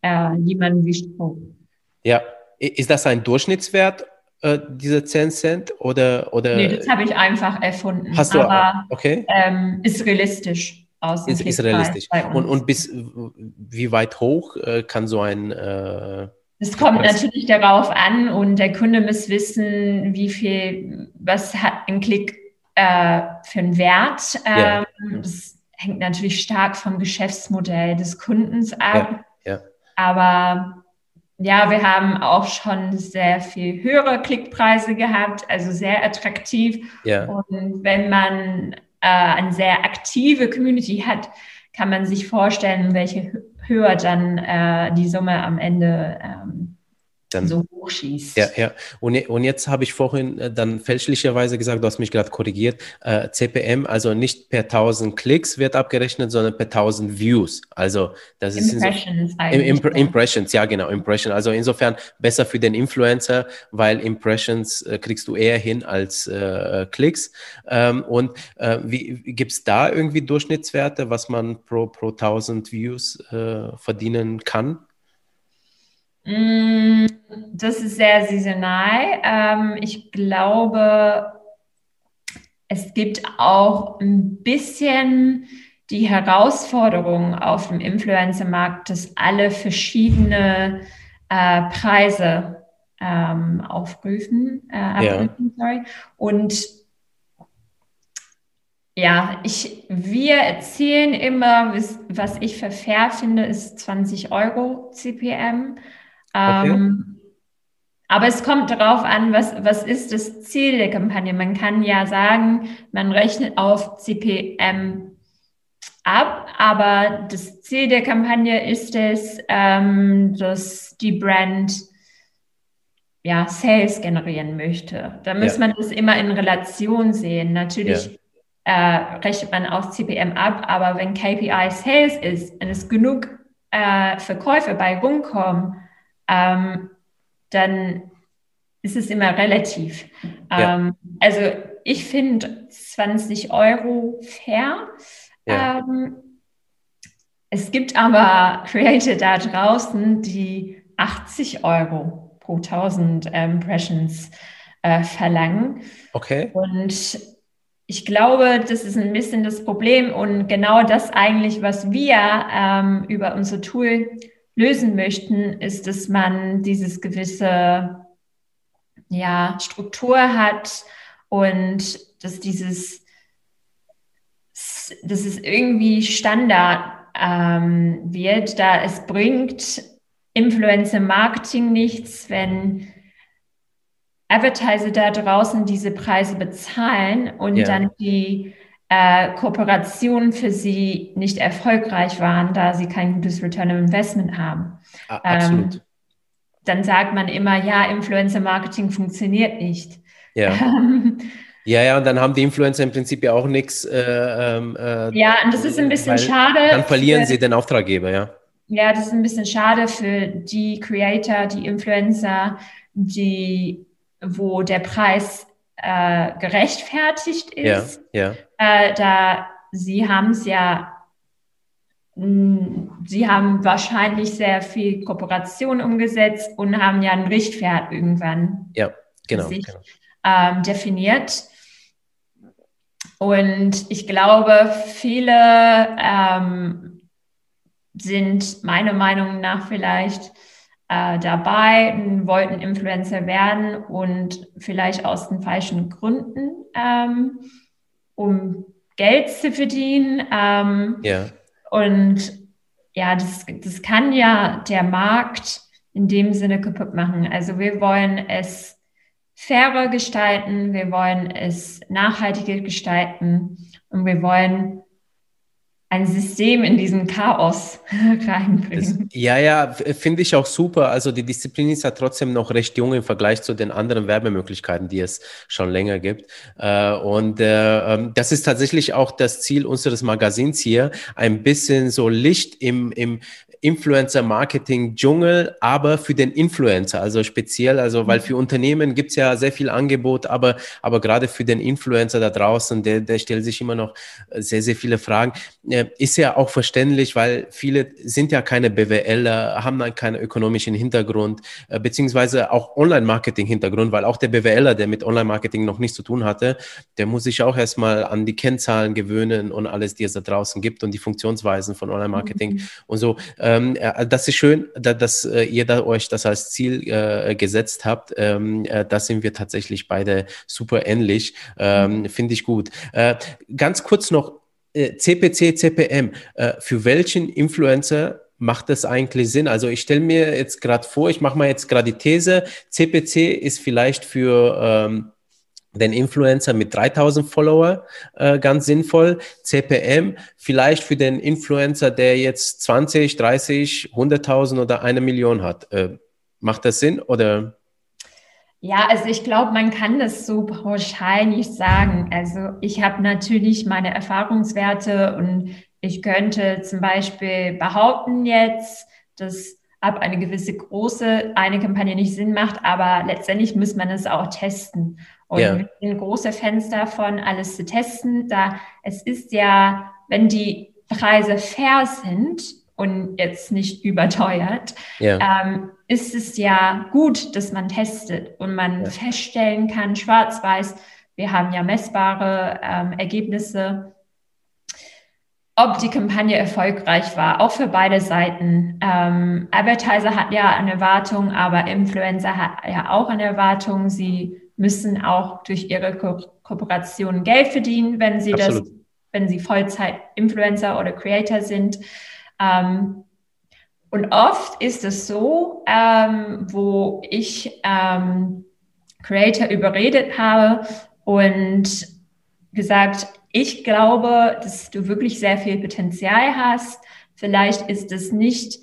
äh, jemanden wie Strom. Ja, ist das ein Durchschnittswert, äh, diese 10 Cent? Oder, oder? Nee, das habe ich einfach erfunden. Hast du, aber okay. ähm, ist realistisch aus ist, ist realistisch. Und, und bis wie weit hoch äh, kann so ein äh, es kommt natürlich darauf an und der Kunde muss wissen, wie viel, was hat ein Klick äh, für einen Wert. Ähm, ja. Das hängt natürlich stark vom Geschäftsmodell des Kundens ab. Ja. Ja. Aber ja, wir haben auch schon sehr viel höhere Klickpreise gehabt, also sehr attraktiv. Ja. Und wenn man äh, eine sehr aktive Community hat, kann man sich vorstellen, welche höher dann äh, die Summe am Ende ähm, dann, so hochschießt. Ja, ja. Und, und jetzt habe ich vorhin äh, dann fälschlicherweise gesagt, du hast mich gerade korrigiert, äh, CPM, also nicht per 1000 Klicks wird abgerechnet, sondern per 1000 Views. Also das ist Impressions, so, Imp ja. Impressions, ja genau, Impression. Also insofern besser für den Influencer, weil Impressions äh, kriegst du eher hin als äh, Klicks. Ähm, und äh, wie gibt es da irgendwie Durchschnittswerte, was man pro, pro 1000 Views äh, verdienen kann? Mm, das ist sehr saisonal. Ähm, ich glaube, es gibt auch ein bisschen die Herausforderung auf dem Influencer-Markt, dass alle verschiedene äh, Preise ähm, aufrufen, äh, ja. sorry. Und ja, ich, wir erzählen immer, was, was ich für fair finde, ist 20 Euro CPM. Okay. Ähm, aber es kommt darauf an, was, was ist das Ziel der Kampagne. Man kann ja sagen, man rechnet auf CPM ab, aber das Ziel der Kampagne ist es, ähm, dass die Brand ja, Sales generieren möchte. Da muss ja. man das immer in Relation sehen. Natürlich ja äh, rechnet man aus CPM ab, aber wenn KPI Sales ist und es genug äh, Verkäufe bei rumkommen, ähm, dann ist es immer relativ. Ja. Ähm, also ich finde 20 Euro fair. Ja. Ähm, es gibt aber Creator da draußen, die 80 Euro pro 1000 Impressions äh, verlangen. Okay. Und ich glaube, das ist ein bisschen das Problem und genau das eigentlich, was wir ähm, über unser Tool lösen möchten, ist, dass man dieses gewisse ja, Struktur hat und dass dieses, dass es irgendwie Standard ähm, wird, da es bringt Influencer Marketing nichts, wenn Advertiser da draußen diese Preise bezahlen und ja. dann die äh, Kooperationen für sie nicht erfolgreich waren, da sie kein gutes Return of Investment haben. A absolut. Ähm, dann sagt man immer, ja, Influencer Marketing funktioniert nicht. Ja. [LAUGHS] Ja, ja, und dann haben die Influencer im Prinzip ja auch nichts. Äh, ähm, äh, ja, und das ist ein bisschen schade. Dann verlieren für, sie den Auftraggeber, ja. Ja, das ist ein bisschen schade für die Creator, die Influencer, die wo der Preis äh, gerechtfertigt ist. Ja, ja. Äh, da Sie haben es ja, mm, Sie haben wahrscheinlich sehr viel Kooperation umgesetzt und haben ja einen Richtwert irgendwann ja, genau, sich, genau. Ähm, definiert. Und ich glaube, viele ähm, sind meiner Meinung nach vielleicht äh, dabei, wollten Influencer werden und vielleicht aus den falschen Gründen, ähm, um Geld zu verdienen. Ähm, ja. Und ja, das, das kann ja der Markt in dem Sinne kaputt machen. Also wir wollen es fairer gestalten, wir wollen es nachhaltiger gestalten und wir wollen ein System in diesem Chaos [LAUGHS] reinbringen. ja, ja, finde ich auch super. Also die Disziplin ist ja trotzdem noch recht jung im Vergleich zu den anderen Werbemöglichkeiten, die es schon länger gibt. Äh, und äh, ähm, das ist tatsächlich auch das Ziel unseres Magazins hier, ein bisschen so Licht im, im, Influencer-Marketing-Dschungel, aber für den Influencer, also speziell, also weil für Unternehmen gibt's ja sehr viel Angebot, aber, aber gerade für den Influencer da draußen, der, der stellt sich immer noch sehr, sehr viele Fragen. Äh, ist ja auch verständlich, weil viele sind ja keine BWLer, haben dann keinen ökonomischen Hintergrund, äh, beziehungsweise auch Online-Marketing-Hintergrund, weil auch der BWLer, der mit Online-Marketing noch nichts zu tun hatte, der muss sich auch erstmal an die Kennzahlen gewöhnen und alles, die es da draußen gibt und die Funktionsweisen von Online-Marketing mhm. und so. Ähm, äh, das ist schön, dass, äh, ihr da euch das als Ziel äh, gesetzt habt. Ähm, äh, da sind wir tatsächlich beide super ähnlich. Ähm, mhm. Finde ich gut. Äh, ganz kurz noch, CPC, CPM, für welchen Influencer macht das eigentlich Sinn? Also ich stelle mir jetzt gerade vor, ich mache mal jetzt gerade die These, CPC ist vielleicht für ähm, den Influencer mit 3000 Follower äh, ganz sinnvoll. CPM vielleicht für den Influencer, der jetzt 20, 30, 100.000 oder eine Million hat. Äh, macht das Sinn oder? Ja, also ich glaube, man kann das so pauschal nicht sagen. Also ich habe natürlich meine Erfahrungswerte und ich könnte zum Beispiel behaupten jetzt, dass ab eine gewisse große eine Kampagne nicht Sinn macht, aber letztendlich muss man es auch testen. Und ja. wir sind große Fans davon, alles zu testen. Da es ist ja, wenn die Preise fair sind und jetzt nicht überteuert, ja. ähm, ist es ja gut, dass man testet und man ja. feststellen kann, schwarz-weiß, wir haben ja messbare ähm, Ergebnisse. ob die Kampagne erfolgreich war, auch für beide Seiten. Ähm, Advertiser hat ja eine Erwartung, aber Influencer hat ja auch eine Erwartung. Sie müssen auch durch ihre Ko Kooperation Geld verdienen, wenn sie Absolut. das, wenn sie Vollzeit-Influencer oder Creator sind. Ähm, und oft ist es so, ähm, wo ich ähm, Creator überredet habe und gesagt, ich glaube, dass du wirklich sehr viel Potenzial hast. Vielleicht ist es nicht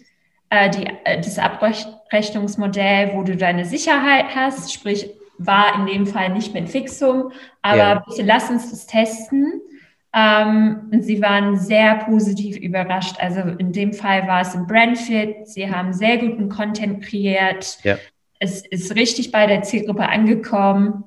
äh, die, äh, das Abrechnungsmodell, wo du deine Sicherheit hast, sprich war in dem Fall nicht mit Fixum, aber ja. bitte lass uns das testen. Ähm, und sie waren sehr positiv überrascht. Also in dem Fall war es ein Brandfit. Sie haben sehr guten Content kreiert. Ja. Es ist richtig bei der Zielgruppe angekommen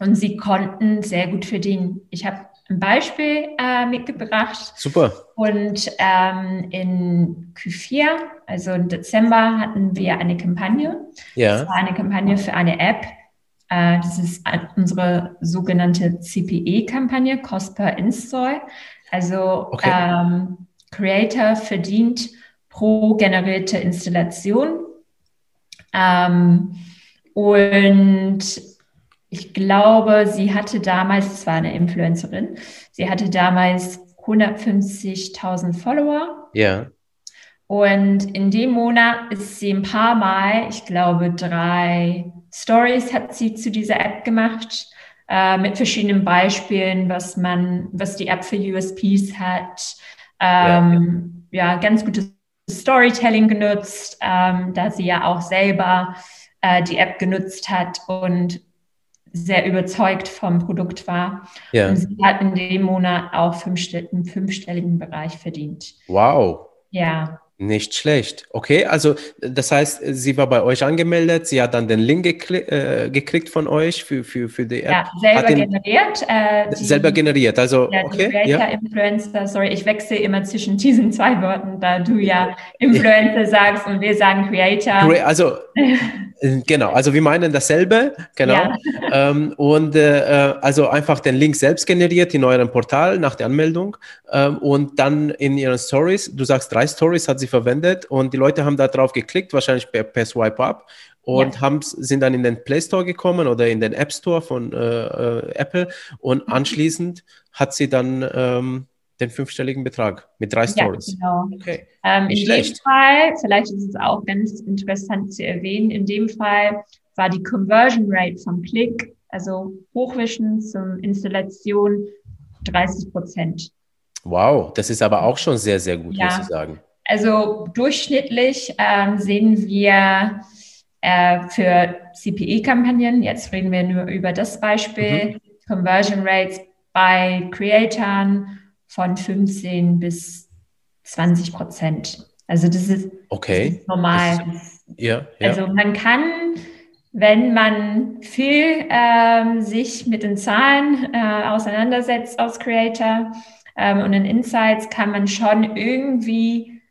und sie konnten sehr gut verdienen. Ich habe ein Beispiel äh, mitgebracht. Super. Und ähm, in Q4, also im Dezember, hatten wir eine Kampagne. Ja. Das war eine Kampagne für eine App. Äh, das ist unsere sogenannte CPE-Kampagne, Cost per Install. Also okay. ähm, Creator verdient pro generierte Installation. Ähm, und ich glaube, sie hatte damals, es war eine Influencerin, sie hatte damals 150.000 Follower. Ja. Und in dem Monat ist sie ein paar Mal, ich glaube, drei Stories hat sie zu dieser App gemacht, äh, mit verschiedenen Beispielen, was man, was die App für USPs hat. Ähm, ja, ja. ja, ganz gutes Storytelling genutzt, ähm, da sie ja auch selber äh, die App genutzt hat und sehr überzeugt vom Produkt war. Ja. Und sie hat in dem Monat auch fünf, im fünfstelligen Bereich verdient. Wow. Ja. Nicht schlecht. Okay, also das heißt, sie war bei euch angemeldet, sie hat dann den Link gekli äh, gekriegt von euch für, für, für die App. Ja, selber generiert. Äh, die, selber generiert, also ja, okay. Creator, ja. Influencer, sorry, ich wechsle immer zwischen diesen zwei Worten, da du ja [LAUGHS] Influencer sagst und wir sagen Creator. Also [LAUGHS] Genau, also wir meinen dasselbe, genau. Ja. [LAUGHS] Ähm, und äh, also einfach den Link selbst generiert in eurem Portal nach der Anmeldung ähm, und dann in ihren Stories, du sagst drei Stories hat sie verwendet und die Leute haben da drauf geklickt, wahrscheinlich per, per Swipe Up und ja. haben, sind dann in den Play Store gekommen oder in den App Store von äh, äh, Apple und mhm. anschließend hat sie dann ähm, den fünfstelligen Betrag mit drei Stories. Ja, genau. Okay. Ähm, in schlecht. dem Fall, vielleicht ist es auch ganz interessant zu erwähnen, in dem Fall war die Conversion Rate vom Klick, also Hochwischen zum Installation 30 Prozent. Wow, das ist aber auch schon sehr, sehr gut, ja. muss ich sagen. Also durchschnittlich ähm, sehen wir äh, für CPE-Kampagnen, jetzt reden wir nur über das Beispiel, mhm. Conversion Rates bei Creatoren von 15 bis 20 Prozent. Also das ist, okay. Das ist normal. Das ja, ja, Also man kann, wenn man viel ähm, sich mit den Zahlen äh, auseinandersetzt als Creator ähm, und in Insights, kann man schon irgendwie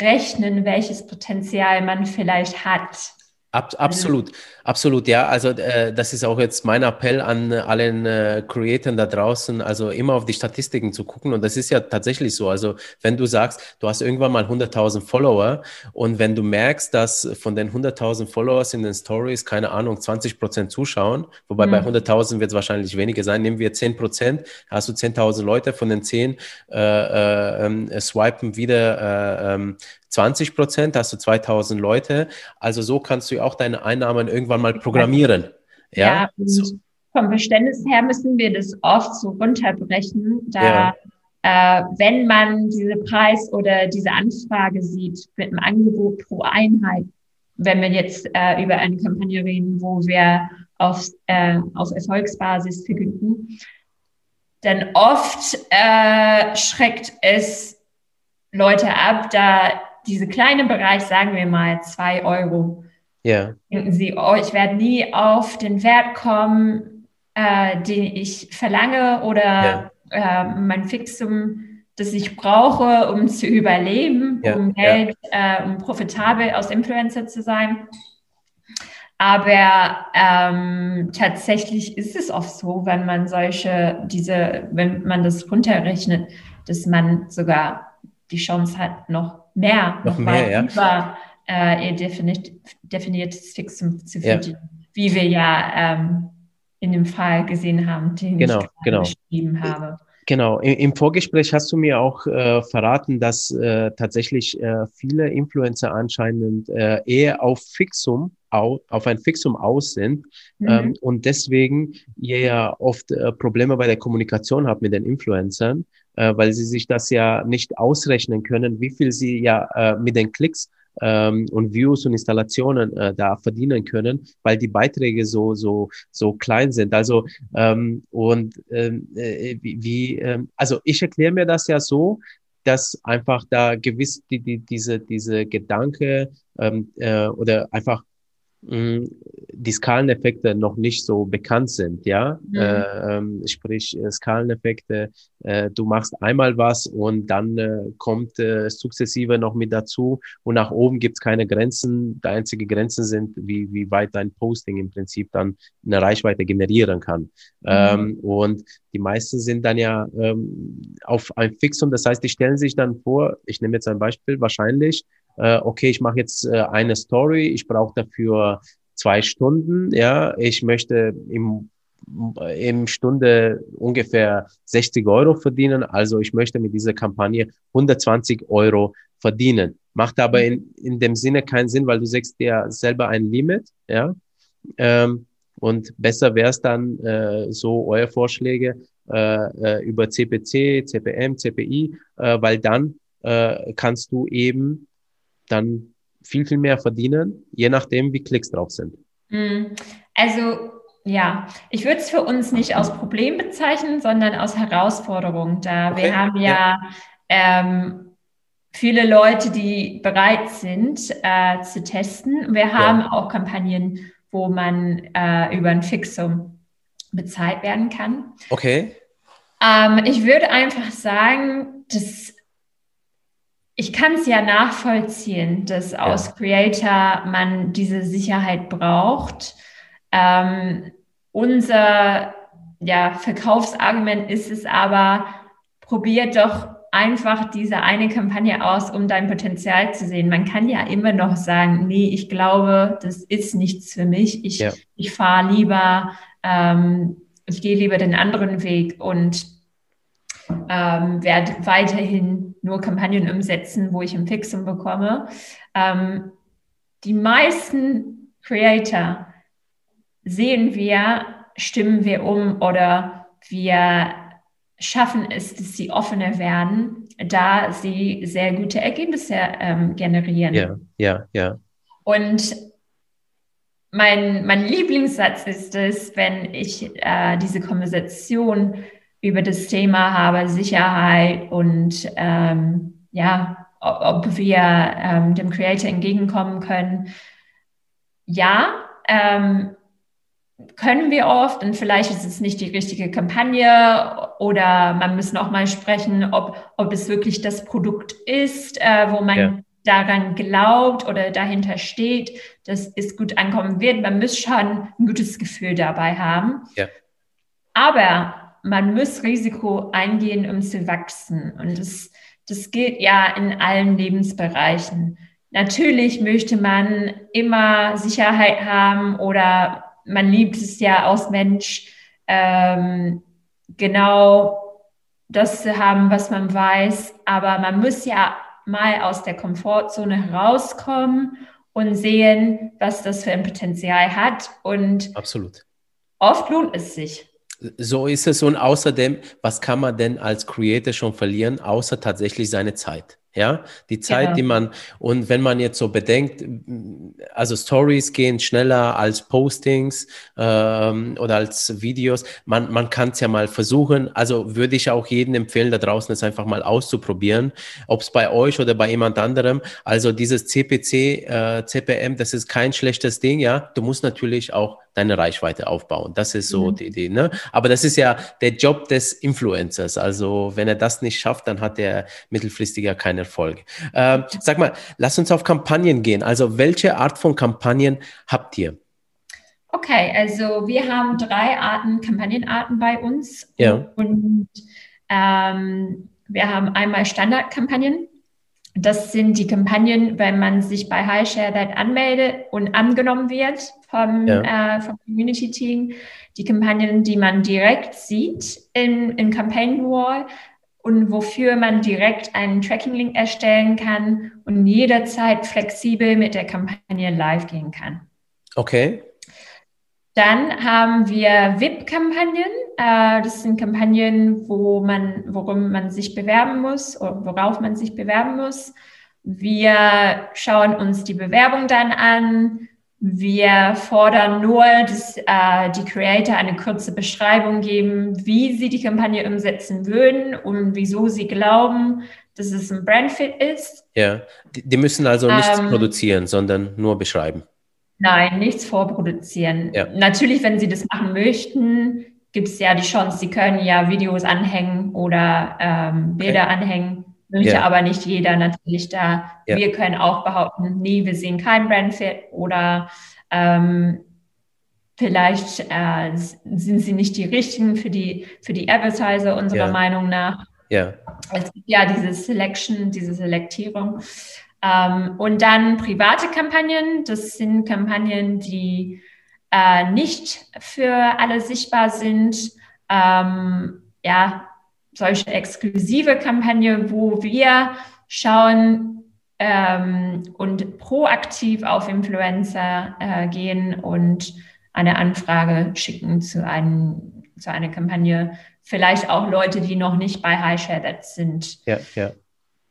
rechnen, welches Potenzial man vielleicht hat. Ab, absolut, absolut, ja. Also äh, das ist auch jetzt mein Appell an allen äh, Creatoren da draußen, also immer auf die Statistiken zu gucken. Und das ist ja tatsächlich so. Also wenn du sagst, du hast irgendwann mal 100.000 Follower und wenn du merkst, dass von den 100.000 Followers in den Stories, keine Ahnung, 20 Prozent zuschauen, wobei mhm. bei 100.000 wird es wahrscheinlich weniger sein, nehmen wir 10 Prozent, hast du 10.000 Leute, von den 10 äh, äh, ähm, swipen wieder äh, ähm, 20 Prozent, hast du 2000 Leute. Also so kannst du auch deine Einnahmen irgendwann mal programmieren. Ja, ja so. vom Verständnis her müssen wir das oft so runterbrechen, da ja. äh, wenn man diese Preis oder diese Anfrage sieht mit einem Angebot pro Einheit, wenn wir jetzt äh, über eine Kampagne reden, wo wir auf, äh, auf Erfolgsbasis vergüten, dann oft äh, schreckt es Leute ab, da diese kleine Bereich, sagen wir mal zwei Euro. Ja. Denken Sie, oh, ich werde nie auf den Wert kommen, äh, den ich verlange oder ja. äh, mein Fixum, das ich brauche, um zu überleben, ja. um Geld, ja. äh, um profitabel aus Influencer zu sein. Aber ähm, tatsächlich ist es oft so, wenn man solche, diese, wenn man das runterrechnet, dass man sogar die Chance hat, noch mehr, noch, noch mehr, ja. über äh, ihr definiert, definiertes Fixum zu verdienen, wie wir ja ähm, in dem Fall gesehen haben, den genau, ich genau. beschrieben habe. Genau, im Vorgespräch hast du mir auch äh, verraten, dass äh, tatsächlich äh, viele Influencer anscheinend äh, eher auf Fixum, auf ein Fixum aus sind mhm. ähm, und deswegen ihr ja oft äh, Probleme bei der Kommunikation habt mit den Influencern, äh, weil sie sich das ja nicht ausrechnen können, wie viel sie ja äh, mit den Klicks ähm, und Views und Installationen äh, da verdienen können, weil die Beiträge so so so klein sind. Also ähm, und ähm, äh, wie, ähm, also ich erkläre mir das ja so, dass einfach da gewiss die, die diese diese Gedanke ähm, äh, oder einfach die Skaleneffekte noch nicht so bekannt sind, ja. Mhm. Äh, ähm, sprich, äh, Skaleneffekte, äh, du machst einmal was und dann äh, kommt äh, sukzessive noch mit dazu und nach oben gibt's keine Grenzen. Die einzige Grenzen sind, wie, wie weit dein Posting im Prinzip dann eine Reichweite generieren kann. Mhm. Ähm, und die meisten sind dann ja ähm, auf ein Fixum, das heißt, die stellen sich dann vor, ich nehme jetzt ein Beispiel, wahrscheinlich, äh, okay, ich mache jetzt äh, eine Story, ich brauche dafür zwei Stunden, ja, ich möchte im im Stunde ungefähr 60 Euro verdienen. Also ich möchte mit dieser Kampagne 120 Euro verdienen. Macht aber in, in dem Sinne keinen Sinn, weil du sagst dir selber ein Limit, ja. Ähm, und besser wäre es dann äh, so eure Vorschläge äh, äh über CPC, CPM, CPI, äh, weil dann äh, kannst du eben dann viel, viel mehr verdienen, je nachdem, wie Klicks drauf sind. Hm. Also ja, ich würde es für uns nicht als Problem bezeichnen, sondern als Herausforderung. Da okay. wir haben ja, ja. Ähm, viele Leute, die bereit sind äh, zu testen. Wir haben ja. auch Kampagnen, wo man äh, über ein Fixum bezahlt werden kann. Okay. Ähm, ich würde einfach sagen, dass ich kann es ja nachvollziehen, dass ja. aus Creator man diese Sicherheit braucht. Ähm, unser ja, Verkaufsargument ist es aber, probiert doch einfach diese eine Kampagne aus, um dein Potenzial zu sehen. Man kann ja immer noch sagen, nee, ich glaube, das ist nichts für mich. Ich, ja. ich fahre lieber, ähm, ich gehe lieber den anderen Weg und ähm, werde weiterhin nur Kampagnen umsetzen, wo ich ein Fixum bekomme. Ähm, die meisten Creator sehen wir, stimmen wir um oder wir schaffen es, dass sie offener werden, da sie sehr gute Ergebnisse ähm, generieren. Ja, ja, ja. Und mein, mein Lieblingssatz ist es, wenn ich äh, diese Konversation über das Thema habe, Sicherheit und ähm, ja, ob wir ähm, dem Creator entgegenkommen können. Ja, ähm, können wir oft und vielleicht ist es nicht die richtige Kampagne oder man muss noch mal sprechen, ob, ob es wirklich das Produkt ist, äh, wo man ja. daran glaubt oder dahinter steht, dass es gut ankommen wird. Man muss schon ein gutes Gefühl dabei haben. Ja. Aber man muss Risiko eingehen, um zu wachsen. Und das, das gilt ja in allen Lebensbereichen. Natürlich möchte man immer Sicherheit haben oder man liebt es ja aus Mensch, ähm, genau das zu haben, was man weiß. Aber man muss ja mal aus der Komfortzone herauskommen und sehen, was das für ein Potenzial hat. Und Absolut. oft lohnt es sich. So ist es. Und außerdem, was kann man denn als Creator schon verlieren, außer tatsächlich seine Zeit? Ja, die Zeit, genau. die man, und wenn man jetzt so bedenkt, also Stories gehen schneller als Postings ähm, oder als Videos, man, man kann es ja mal versuchen. Also würde ich auch jedem empfehlen, da draußen es einfach mal auszuprobieren, ob es bei euch oder bei jemand anderem. Also dieses CPC, äh, CPM, das ist kein schlechtes Ding, ja. Du musst natürlich auch deine Reichweite aufbauen. Das ist so mhm. die Idee. Ne? Aber das ist ja der Job des Influencers. Also wenn er das nicht schafft, dann hat er mittelfristiger Erfolg. Ähm, sag mal, lass uns auf Kampagnen gehen. Also welche Art von Kampagnen habt ihr? Okay, also wir haben drei Arten, Kampagnenarten bei uns. Ja. Und ähm, wir haben einmal Standardkampagnen. Das sind die Kampagnen, wenn man sich bei HiShare That anmeldet und angenommen wird vom, ja. äh, vom Community Team. Die Kampagnen, die man direkt sieht in, in Campaign Wall und wofür man direkt einen Tracking-Link erstellen kann und jederzeit flexibel mit der Kampagne live gehen kann. Okay. Dann haben wir VIP-Kampagnen. Äh, das sind Kampagnen, wo man, worum man sich bewerben muss oder worauf man sich bewerben muss. Wir schauen uns die Bewerbung dann an. Wir fordern nur, dass äh, die Creator eine kurze Beschreibung geben, wie sie die Kampagne umsetzen würden und wieso sie glauben, dass es ein Brandfit ist. Ja, die, die müssen also nichts ähm, produzieren, sondern nur beschreiben. Nein, nichts vorproduzieren. Ja. Natürlich, wenn Sie das machen möchten, gibt es ja die Chance, Sie können ja Videos anhängen oder ähm, Bilder okay. anhängen. Möchte ja. aber nicht jeder natürlich da. Ja. Wir können auch behaupten, nee, wir sehen kein Brandfit oder ähm, vielleicht äh, sind sie nicht die richtigen für die, für die Advertiser unserer ja. Meinung nach. Ja. Es gibt ja diese Selection, diese Selektierung. Ähm, und dann private Kampagnen. Das sind Kampagnen, die äh, nicht für alle sichtbar sind. Ähm, ja, solche exklusive Kampagne, wo wir schauen ähm, und proaktiv auf Influencer äh, gehen und eine Anfrage schicken zu, einem, zu einer Kampagne. Vielleicht auch Leute, die noch nicht bei HiShare sind. Ja, ja.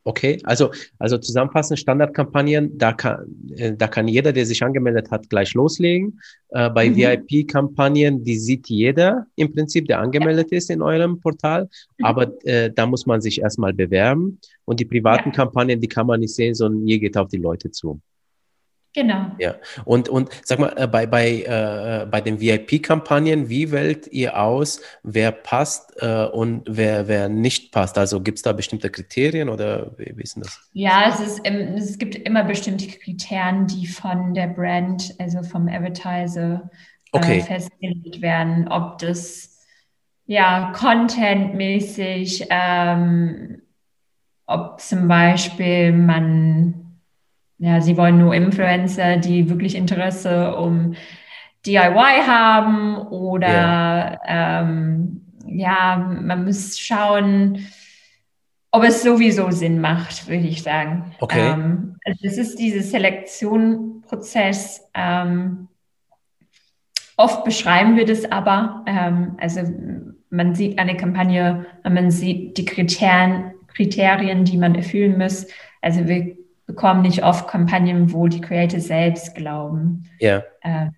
Okay, also, also zusammenfassend Standardkampagnen, da kann, äh, da kann jeder, der sich angemeldet hat, gleich loslegen. Äh, bei mhm. VIP-Kampagnen, die sieht jeder im Prinzip, der angemeldet ja. ist in eurem Portal, mhm. aber äh, da muss man sich erstmal bewerben. Und die privaten ja. Kampagnen, die kann man nicht sehen, sondern ihr geht auf die Leute zu. Genau. Ja, und, und sag mal, äh, bei, bei, äh, bei den VIP-Kampagnen, wie wählt ihr aus, wer passt äh, und wer, wer nicht passt? Also gibt es da bestimmte Kriterien oder wie, wie ist denn das? Ja, es, ist, es gibt immer bestimmte Kriterien, die von der Brand, also vom Advertiser äh, okay. festgelegt werden, ob das ja contentmäßig, ähm, ob zum Beispiel man ja, sie wollen nur Influencer, die wirklich Interesse um DIY haben oder ja, ähm, ja man muss schauen, ob es sowieso Sinn macht, würde ich sagen. Okay. Ähm, also es ist dieser Selektionprozess. Ähm, oft beschreiben wir das aber. Ähm, also man sieht eine Kampagne, man sieht die Kriterien, Kriterien, die man erfüllen muss. Also wir bekommen nicht oft Kampagnen, wo die Creator selbst glauben, ja. äh,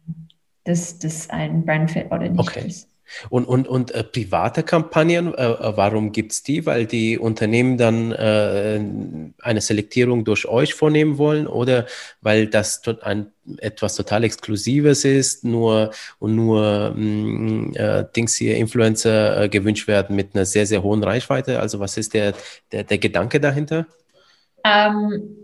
dass das ein Brandfit oder nicht okay. ist. Und, und, und äh, private Kampagnen, äh, äh warum gibt es die? Weil die Unternehmen dann äh, eine Selektierung durch euch vornehmen wollen oder weil das ein, etwas total Exklusives ist, nur und nur mh, mm, äh, Dings hier Influencer gewünscht werden mit einer sehr, sehr hohen Reichweite? Also was ist der, der, der Gedanke dahinter? Ähm,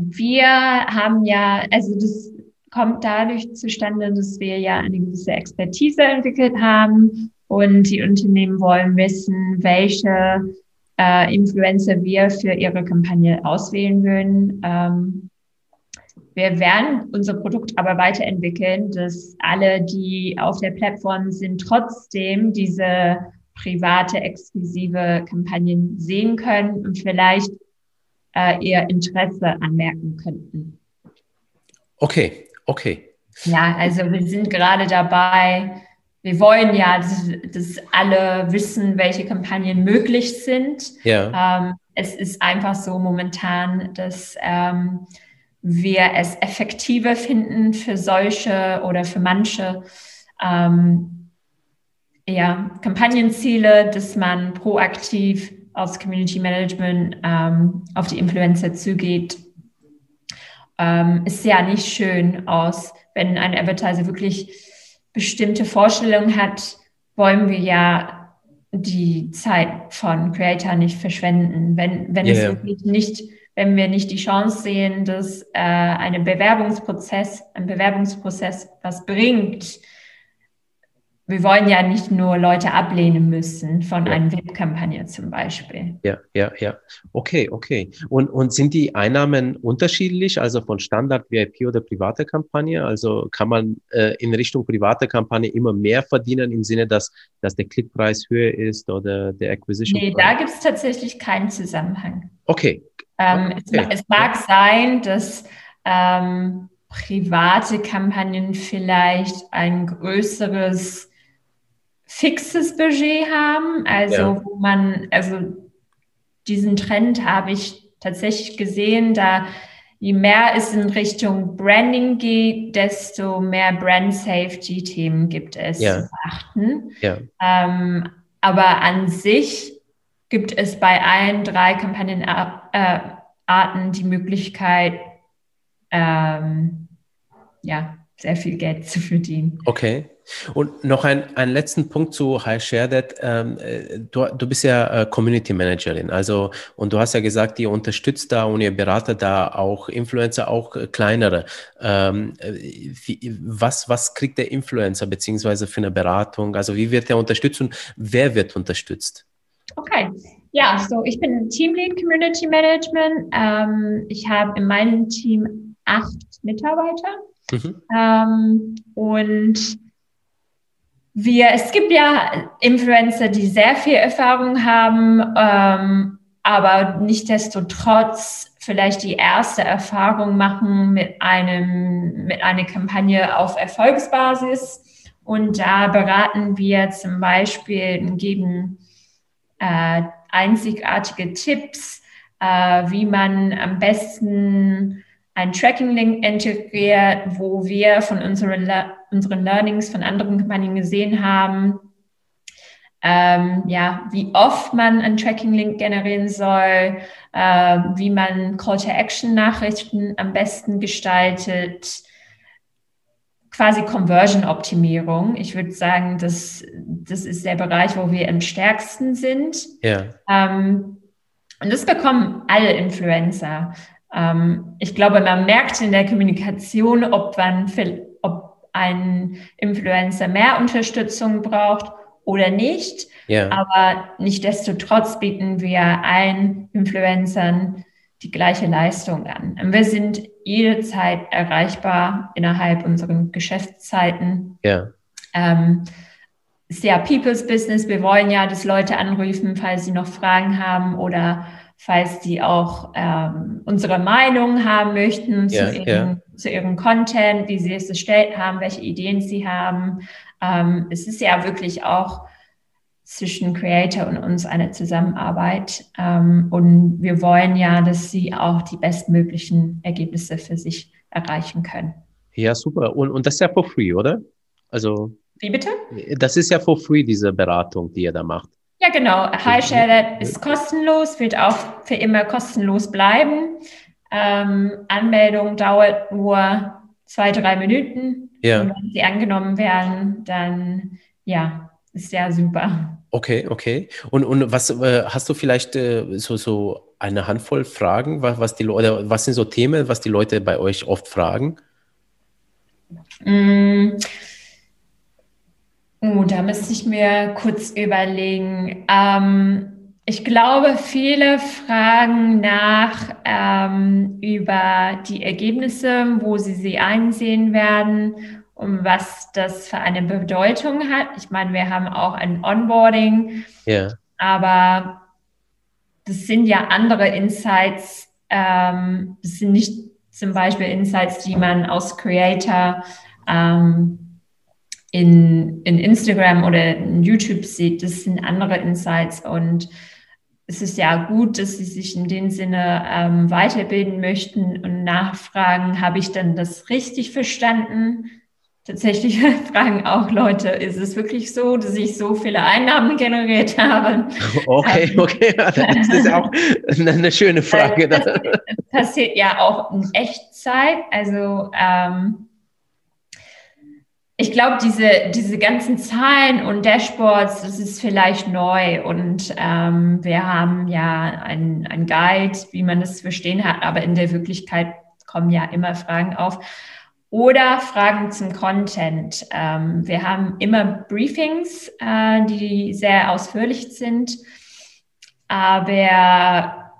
wir haben ja, also das kommt dadurch zustande, dass wir ja eine gewisse Expertise entwickelt haben und die Unternehmen wollen wissen, welche äh, Influencer wir für ihre Kampagne auswählen würden. Ähm, wir werden unser Produkt aber weiterentwickeln, dass alle, die auf der Plattform sind, trotzdem diese private, exklusive Kampagnen sehen können und vielleicht äh, ihr Interesse anmerken könnten. Okay, okay. Ja, also wir sind gerade dabei, wir wollen ja, dass, dass alle wissen, welche Kampagnen möglich sind. Ja. Ähm, es ist einfach so momentan, dass ähm, wir es effektiver finden für solche oder für manche ähm, ja, Kampagnenziele, dass man proaktiv aus Community Management ähm, auf die Influencer zugeht, ähm, ist ja nicht schön aus. Wenn ein Advertiser wirklich bestimmte Vorstellungen hat, wollen wir ja die Zeit von Creator nicht verschwenden. Wenn, wenn yeah. es wirklich nicht, wenn wir nicht die Chance sehen, dass äh, ein Bewerbungsprozess, ein Bewerbungsprozess was bringt, wir wollen ja nicht nur Leute ablehnen müssen von ja. einer VIP-Kampagne zum Beispiel. Ja, ja, ja. Okay, okay. Und, und sind die Einnahmen unterschiedlich, also von Standard, VIP oder private Kampagne? Also kann man äh, in Richtung private Kampagne immer mehr verdienen im Sinne, dass, dass der Klickpreis höher ist oder der Acquisition? Nee, da gibt es tatsächlich keinen Zusammenhang. Okay. Ähm, okay. Es, es, mag sein, dass ähm, private Kampagnen vielleicht ein größeres fixes Budget haben, also ja. wo man, also diesen Trend habe ich tatsächlich gesehen, da je mehr es in Richtung Branding geht, desto mehr Brand Safety Themen gibt es ja. zu beachten. Ja. Ähm, aber an sich gibt es bei allen drei Kampagnenarten die Möglichkeit, ähm, ja, sehr viel Geld zu verdienen. Okay. Und noch ein, einen letzten Punkt zu High Share That. Ähm, äh, du, du bist ja äh, Community Managerin, also und du hast ja gesagt, ihr unterstützt da und ihr beratet da auch Influencer, auch äh, kleinere. Ähm, äh, wie, was, was kriegt der Influencer beziehungsweise für eine Beratung? Also wie wird er unterstützt und wer wird unterstützt? Okay. Ja, so ich bin Teamlead Community Management. Ähm, ich habe in meinem Team acht Mitarbeiter. Mhm. Ähm, und wir, es gibt ja Influencer, die sehr viel Erfahrung haben, ähm, aber nichtdestotrotz vielleicht die erste Erfahrung machen mit einem, mit einer Kampagne auf Erfolgsbasis. Und da beraten wir zum Beispiel und geben äh, einzigartige Tipps, äh, wie man am besten ein Tracking-Link integriert, wo wir von unseren, unseren Learnings von anderen Kampagnen gesehen haben, ähm, ja, wie oft man einen Tracking-Link generieren soll, äh, wie man Call-to-Action-Nachrichten am besten gestaltet, quasi Conversion-Optimierung. Ich würde sagen, das, das ist der Bereich, wo wir am stärksten sind. Ja. Ähm, und das bekommen alle Influencer. Ähm, ich glaube, man merkt in der Kommunikation, ob, man, ob ein Influencer mehr Unterstützung braucht oder nicht. Yeah. Aber nichtdestotrotz bieten wir allen Influencern die gleiche Leistung an. Und wir sind jederzeit erreichbar innerhalb unserer Geschäftszeiten. Yeah. Ähm, ist ja People's Business. Wir wollen ja, dass Leute anrufen, falls sie noch Fragen haben oder falls die auch ähm, unsere Meinung haben möchten ja, zu, ihrem, ja. zu ihrem Content, wie sie es erstellt haben, welche Ideen sie haben. Ähm, es ist ja wirklich auch zwischen Creator und uns eine Zusammenarbeit. Ähm, und wir wollen ja, dass sie auch die bestmöglichen Ergebnisse für sich erreichen können. Ja, super. Und, und das ist ja for free, oder? Also. Wie bitte? Das ist ja for free, diese Beratung, die ihr da macht. Ja, genau. HiShare ist kostenlos, wird auch für immer kostenlos bleiben. Ähm, Anmeldung dauert nur zwei, drei Minuten. Ja. Und wenn sie angenommen werden, dann ja, ist ja super. Okay, okay. Und, und was äh, hast du vielleicht äh, so, so eine Handvoll Fragen, was, was die Leute, was sind so Themen, was die Leute bei euch oft fragen? Mm. Oh, da müsste ich mir kurz überlegen. Ähm, ich glaube, viele fragen nach ähm, über die Ergebnisse, wo sie sie einsehen werden und was das für eine Bedeutung hat. Ich meine, wir haben auch ein Onboarding, yeah. aber das sind ja andere Insights. Ähm, das sind nicht zum Beispiel Insights, die man aus Creator ähm, in, in Instagram oder in YouTube sieht, das sind andere Insights und es ist ja gut, dass sie sich in dem Sinne ähm, weiterbilden möchten und nachfragen, habe ich denn das richtig verstanden? Tatsächlich [LAUGHS] fragen auch Leute, ist es wirklich so, dass ich so viele Einnahmen generiert habe? Okay, ähm, okay, [LAUGHS] das ist auch eine schöne [LAUGHS] Frage. Das, das passiert ja auch in Echtzeit. Also ähm, ich glaube, diese, diese ganzen Zahlen und Dashboards, das ist vielleicht neu und ähm, wir haben ja ein, ein Guide, wie man das zu verstehen hat, aber in der Wirklichkeit kommen ja immer Fragen auf. oder Fragen zum Content. Ähm, wir haben immer Briefings, äh, die sehr ausführlich sind, aber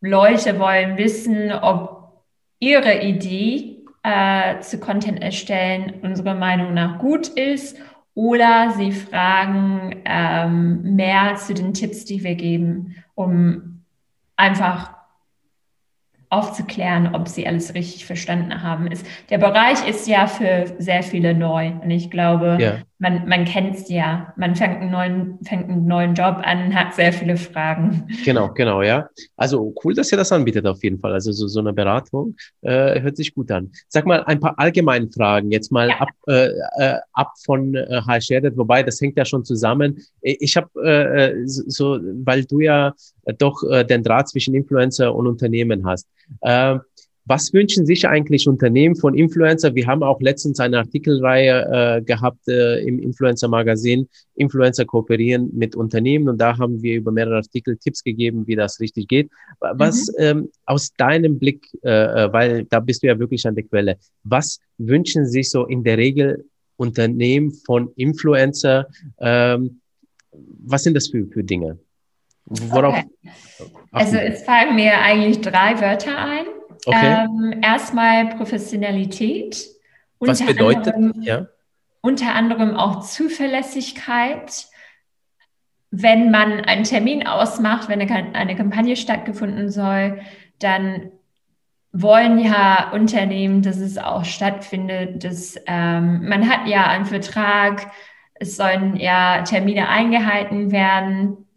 Leute wollen wissen, ob ihre Idee äh, zu Content erstellen unserer Meinung nach gut ist oder sie fragen ähm, mehr zu den Tipps, die wir geben, um einfach aufzuklären, ob sie alles richtig verstanden haben. Ist, der Bereich ist ja für sehr viele neu. Und ich glaube, ja. man, man kennt es ja. Man fängt einen, neuen, fängt einen neuen Job an, hat sehr viele Fragen. Genau, genau, ja. Also cool, dass ihr das anbietet auf jeden Fall. Also so, so eine Beratung äh, hört sich gut an. Sag mal ein paar allgemeine Fragen, jetzt mal ja. ab, äh, äh, ab von äh, HR, wobei das hängt ja schon zusammen. Ich habe äh, äh so, weil du ja doch äh, den Draht zwischen Influencer und Unternehmen hast. Äh, was wünschen sich eigentlich Unternehmen von Influencer? Wir haben auch letztens eine Artikelreihe äh, gehabt äh, im Influencer-Magazin. Influencer kooperieren mit Unternehmen und da haben wir über mehrere Artikel Tipps gegeben, wie das richtig geht. Was mhm. ähm, aus deinem Blick, äh, äh, weil da bist du ja wirklich an der Quelle, was wünschen sich so in der Regel Unternehmen von Influencer? Ähm, was sind das für, für Dinge? Okay. Also es fallen mir eigentlich drei Wörter ein. Okay. Ähm, erstmal Professionalität. Was bedeutet, anderem, ja? Unter anderem auch Zuverlässigkeit. Wenn man einen Termin ausmacht, wenn eine, eine Kampagne stattgefunden soll, dann wollen ja Unternehmen, dass es auch stattfindet. Dass, ähm, man hat ja einen Vertrag, es sollen ja Termine eingehalten werden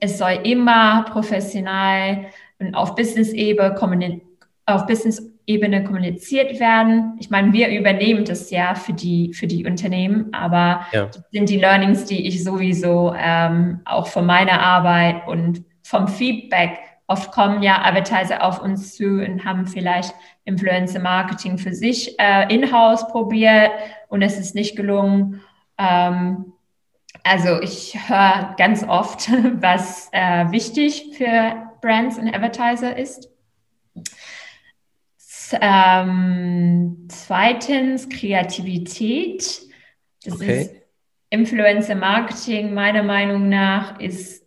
es soll immer professional und auf Business-Ebene auf Business-Ebene kommuniziert werden. Ich meine, wir übernehmen das ja für die, für die Unternehmen, aber ja. das sind die Learnings, die ich sowieso ähm, auch von meiner Arbeit und vom Feedback Oft kommen ja Advertiser auf uns zu und haben vielleicht Influencer Marketing für sich äh, in-house probiert und es ist nicht gelungen. Ähm, also ich höre ganz oft, [LAUGHS] was äh, wichtig für Brands und Advertiser ist. Ähm, zweitens Kreativität. Das okay. ist Influencer Marketing meiner Meinung nach ist,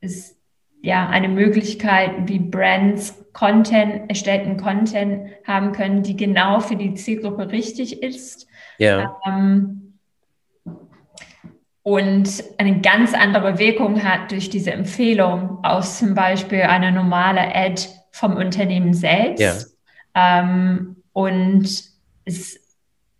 ist ja eine Möglichkeit, wie Brands Content, erstellten Content haben können, die genau für die Zielgruppe richtig ist. Ja. Ähm, und eine ganz andere Wirkung hat durch diese Empfehlung aus zum Beispiel einer normalen Ad vom Unternehmen selbst. Ja. Ähm, und es,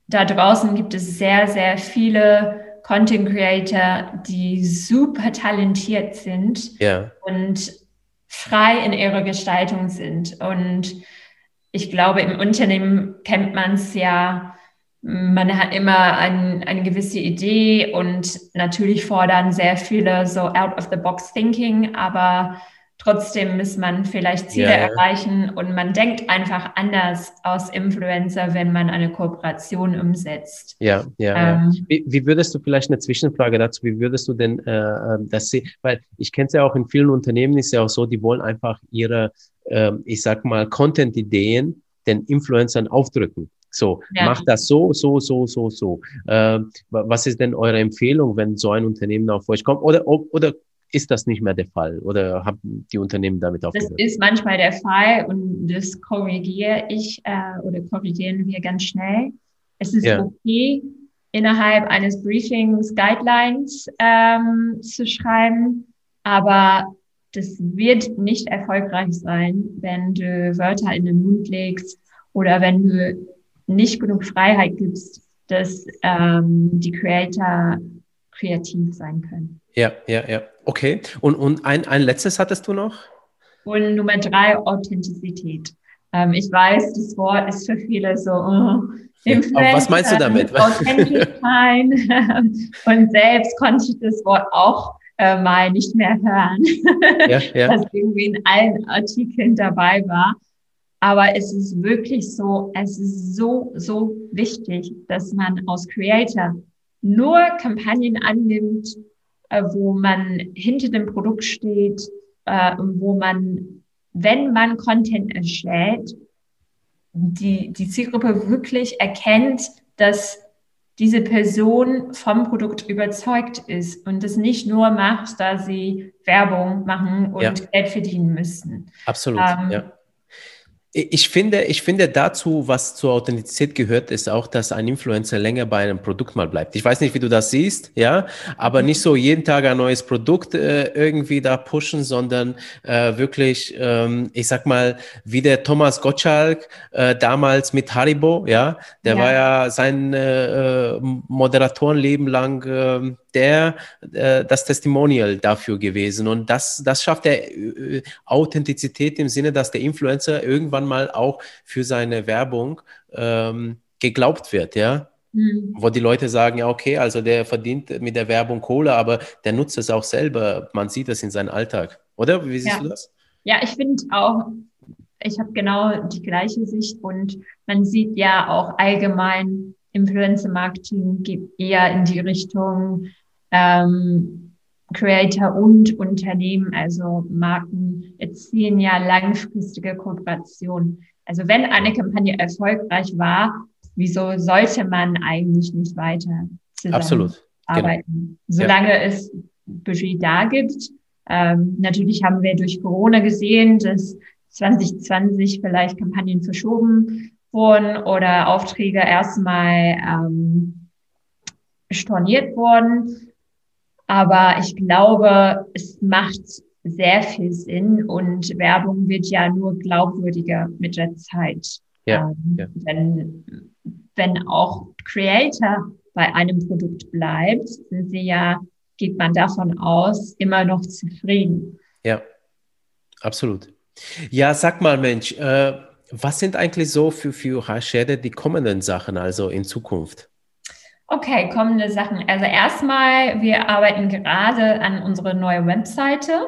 da draußen gibt es sehr, sehr viele Content Creator, die super talentiert sind ja. und frei in ihrer Gestaltung sind. Und ich glaube, im Unternehmen kennt man es ja, man hat immer ein, eine gewisse Idee und natürlich fordern sehr viele so out of the box thinking, aber trotzdem muss man vielleicht Ziele ja. erreichen und man denkt einfach anders aus Influencer, wenn man eine Kooperation umsetzt. Ja, ja. Ähm, ja. Wie, wie, würdest du vielleicht eine Zwischenfrage dazu, wie würdest du denn äh, ähm, das sehen? Weil ich kenne es ja auch in vielen Unternehmen, ist ja auch so, die wollen einfach ihre, äh, ich sag mal, Content-Ideen den Influencern aufdrücken. So, ja. macht das so, so, so, so, so. Äh, was ist denn eure Empfehlung, wenn so ein Unternehmen auf euch kommt? Oder, oder ist das nicht mehr der Fall? Oder haben die Unternehmen damit aufgehört? Das ist manchmal der Fall und das korrigiere ich äh, oder korrigieren wir ganz schnell. Es ist ja. okay, innerhalb eines Briefings Guidelines ähm, zu schreiben, aber das wird nicht erfolgreich sein, wenn du Wörter in den Mund legst oder wenn du nicht genug Freiheit gibst, dass ähm, die Creator kreativ sein können. Ja, ja, ja. Okay. Und, und ein, ein letztes hattest du noch? Und Nummer drei, Authentizität. Ähm, ich weiß, das Wort ist für viele so, oh, Influencer, was meinst du damit? [LAUGHS] Authentisch sein. Und selbst konnte ich das Wort auch äh, mal nicht mehr hören, ja, ja. [LAUGHS] was irgendwie in allen Artikeln dabei war. Aber es ist wirklich so, es ist so, so wichtig, dass man als Creator nur Kampagnen annimmt, äh, wo man hinter dem Produkt steht, äh, wo man, wenn man Content erstellt, die, die Zielgruppe wirklich erkennt, dass diese Person vom Produkt überzeugt ist und es nicht nur macht, da sie Werbung machen und ja. Geld verdienen müssen. Absolut. Ähm, ja. Ich finde, ich finde dazu, was zur Authentizität gehört, ist auch, dass ein Influencer länger bei einem Produkt mal bleibt. Ich weiß nicht, wie du das siehst, ja, aber nicht so jeden Tag ein neues Produkt äh, irgendwie da pushen, sondern äh, wirklich, ähm, ich sag mal, wie der Thomas Gottschalk äh, damals mit Haribo, ja, der ja. war ja sein äh, äh Moderatorenleben lang äh, der äh, das Testimonial dafür gewesen. Und das, das schafft der Authentizität im Sinne, dass der Influencer irgendwann mal auch für seine Werbung ähm, geglaubt wird, ja. Mhm. Wo die Leute sagen, ja, okay, also der verdient mit der Werbung Kohle, aber der nutzt es auch selber. Man sieht das in seinem Alltag. Oder? Wie siehst ja. du das? Ja, ich finde auch, ich habe genau die gleiche Sicht und man sieht ja auch allgemein, Influencer-Marketing geht eher in die Richtung ähm, Creator und Unternehmen, also Marken, erzielen ja langfristige Kooperation. Also wenn eine Kampagne erfolgreich war, wieso sollte man eigentlich nicht weiter. Genau. arbeiten? Solange ja. es Budget da gibt. Ähm, natürlich haben wir durch Corona gesehen, dass 2020 vielleicht Kampagnen verschoben wurden oder Aufträge erstmal ähm, storniert wurden. Aber ich glaube, es macht sehr viel Sinn und Werbung wird ja nur glaubwürdiger mit der Zeit. Ja, ähm, ja. Wenn, wenn auch Creator bei einem Produkt bleibt, sind sie ja, geht man davon aus, immer noch zufrieden. Ja, absolut. Ja, sag mal, Mensch, äh, was sind eigentlich so für, für Hashede die kommenden Sachen, also in Zukunft? Okay, kommende Sachen. Also erstmal, wir arbeiten gerade an unserer neuen Webseite.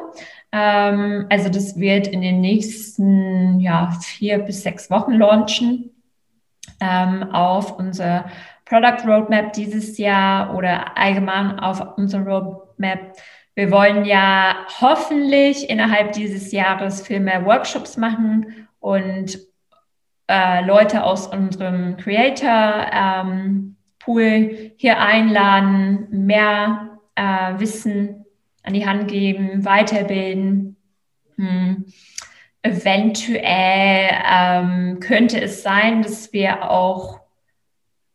Ähm, also das wird in den nächsten ja, vier bis sechs Wochen launchen ähm, auf unser Product Roadmap dieses Jahr oder allgemein auf unser Roadmap. Wir wollen ja hoffentlich innerhalb dieses Jahres viel mehr Workshops machen und äh, Leute aus unserem Creator ähm, Pool hier einladen, mehr äh, Wissen an die Hand geben, weiterbilden. Hm. Eventuell ähm, könnte es sein, dass wir auch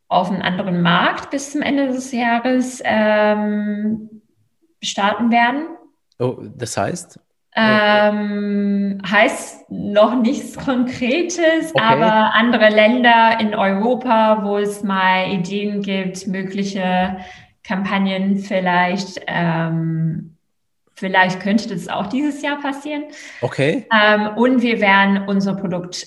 auf einen anderen Markt bis zum Ende des Jahres ähm, starten werden. Oh, das heißt? Ähm, heißt noch nichts Konkretes, okay. aber andere Länder in Europa, wo es mal Ideen gibt, mögliche Kampagnen vielleicht, ähm, vielleicht könnte das auch dieses Jahr passieren. Okay. Ähm, und wir werden unser Produkt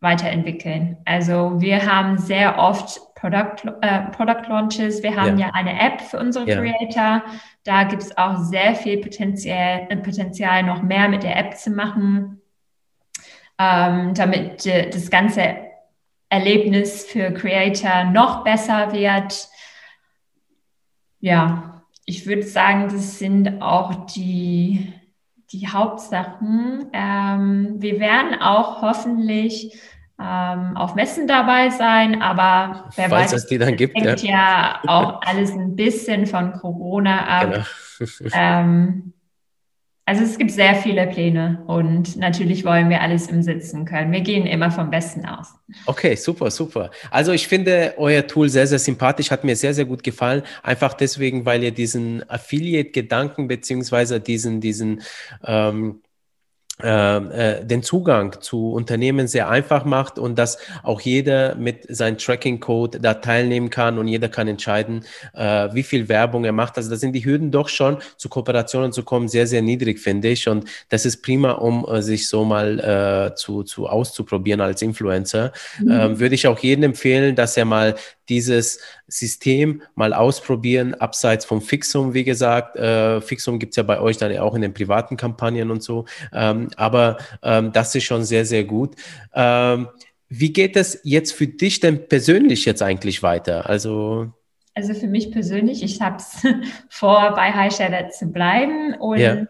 weiterentwickeln. Also wir haben sehr oft Product, äh, Product Launches. Wir haben ja. ja eine App für unsere ja. Creator. Da gibt es auch sehr viel Potenzial, äh, Potenzial, noch mehr mit der App zu machen, ähm, damit äh, das ganze Erlebnis für Creator noch besser wird. Ja, ich würde sagen, das sind auch die, die Hauptsachen. Ähm, wir werden auch hoffentlich ähm, auf Messen dabei sein, aber wer Falls weiß, es die dann gibt, hängt ja. ja auch alles ein bisschen von Corona ab. Genau. ähm, also es gibt sehr viele Pläne und natürlich wollen wir alles im Sitzen können. Wir gehen immer vom Besten aus. Okay, super, super. Also ich finde euer Tool sehr, sehr sympathisch, hat mir sehr, sehr gut gefallen. Einfach deswegen, weil ihr diesen Affiliate-Gedanken beziehungsweise diesen, diesen ähm, äh, den Zugang zu Unternehmen sehr einfach macht und dass auch jeder mit seinem Tracking-Code da teilnehmen kann und jeder kann entscheiden, äh, wie viel Werbung er macht. Also da sind die Hürden doch schon zu Kooperationen zu kommen sehr, sehr niedrig, finde ich. Und das ist prima, um äh, sich so mal äh, zu, zu auszuprobieren als Influencer. Mhm. Ähm, würde ich auch jedem empfehlen, dass er mal dieses System mal ausprobieren, abseits vom Fixum, wie gesagt. Äh, Fixum gibt's ja bei euch dann auch in den privaten Kampagnen und so. Ähm, aber ähm, das ist schon sehr, sehr gut. Ähm, wie geht es jetzt für dich denn persönlich jetzt eigentlich weiter? Also also für mich persönlich, ich habe es [LAUGHS] vor, bei High Shadow zu bleiben und ja.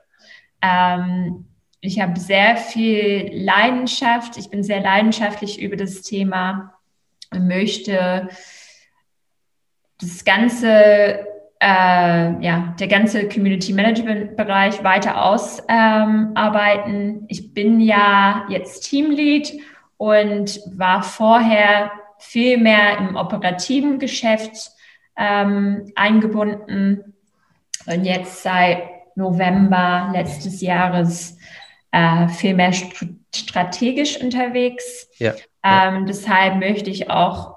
ähm, ich habe sehr viel Leidenschaft. Ich bin sehr leidenschaftlich über das Thema und möchte das ganze, äh, ja, der ganze Community Management Bereich weiter ausarbeiten. Ähm, ich bin ja jetzt Teamlead und war vorher viel mehr im operativen Geschäft ähm, eingebunden und jetzt seit November letztes Jahres äh, viel mehr st strategisch unterwegs. Ja, ja. Ähm, deshalb möchte ich auch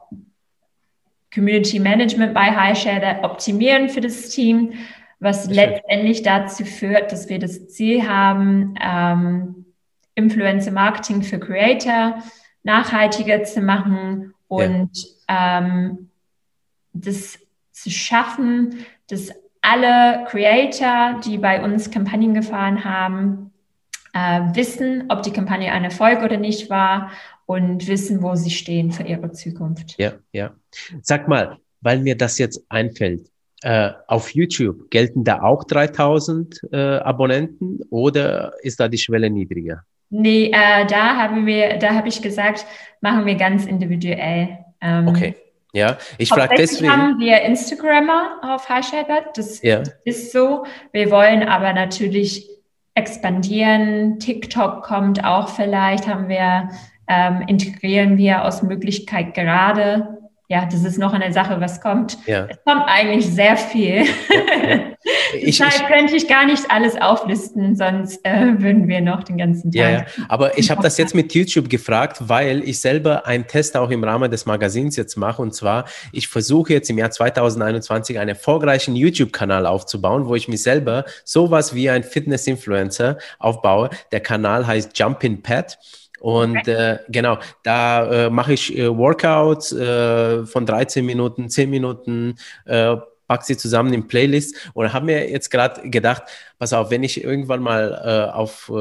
Community Management bei HighShare optimieren für das Team, was Schön. letztendlich dazu führt, dass wir das Ziel haben, ähm, Influencer Marketing für Creator nachhaltiger zu machen und ja. ähm, das zu schaffen, dass alle Creator, die bei uns Kampagnen gefahren haben, äh, wissen, ob die Kampagne ein Erfolg oder nicht war und wissen, wo sie stehen für ihre Zukunft. Ja, ja. Sag mal, weil mir das jetzt einfällt, äh, auf YouTube gelten da auch 3000 äh, Abonnenten oder ist da die Schwelle niedriger? Nee, äh, da haben wir, da habe ich gesagt, machen wir ganz individuell. Ähm, okay. Ja, ich frage deswegen. haben wir Instagrammer auf Highshared, das ja. ist so. Wir wollen aber natürlich expandieren. TikTok kommt auch vielleicht, haben wir, ähm, integrieren wir aus Möglichkeit gerade ja, das ist noch eine Sache, was kommt. Ja. Es kommt eigentlich sehr viel. Ja, ja. [LAUGHS] Ich, Deshalb könnte ich gar nicht alles auflisten, sonst äh, würden wir noch den ganzen Tag. Ja, ja. aber ich habe das jetzt mit YouTube gefragt, weil ich selber einen Test auch im Rahmen des Magazins jetzt mache. Und zwar, ich versuche jetzt im Jahr 2021 einen erfolgreichen YouTube-Kanal aufzubauen, wo ich mich selber sowas wie ein Fitness-Influencer aufbaue. Der Kanal heißt Jumpin' Pad. Und äh, genau, da äh, mache ich äh, Workouts äh, von 13 Minuten, 10 Minuten, äh, pack sie zusammen in Playlist und habe mir jetzt gerade gedacht, pass auf, wenn ich irgendwann mal äh, auf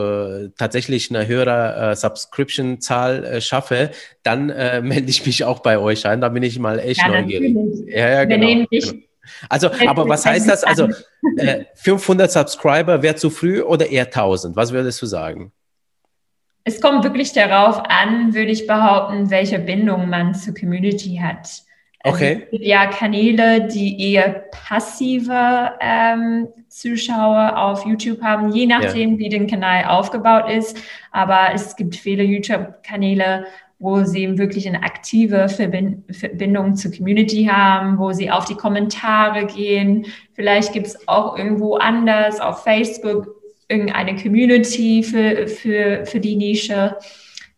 tatsächlich eine höhere Subscription-Zahl schaffe, dann [LAUGHS] melde ich mich auch bei euch ein. Da bin ich mal echt ja, neugierig. Ja, ja, genau. genau. Also, [LAUGHS] aber was heißt das? Also, äh, 500 Subscriber wäre zu früh oder eher 1000? Was würdest du sagen? Es kommt wirklich darauf an, würde ich behaupten, welche Bindung man zur Community hat. Also okay. Es gibt ja Kanäle, die eher passive ähm, Zuschauer auf YouTube haben, je nachdem, ja. wie der Kanal aufgebaut ist. Aber es gibt viele YouTube-Kanäle, wo sie wirklich eine aktive Verbindung zur Community haben, wo sie auf die Kommentare gehen. Vielleicht gibt es auch irgendwo anders auf Facebook irgendeine Community für, für, für die Nische.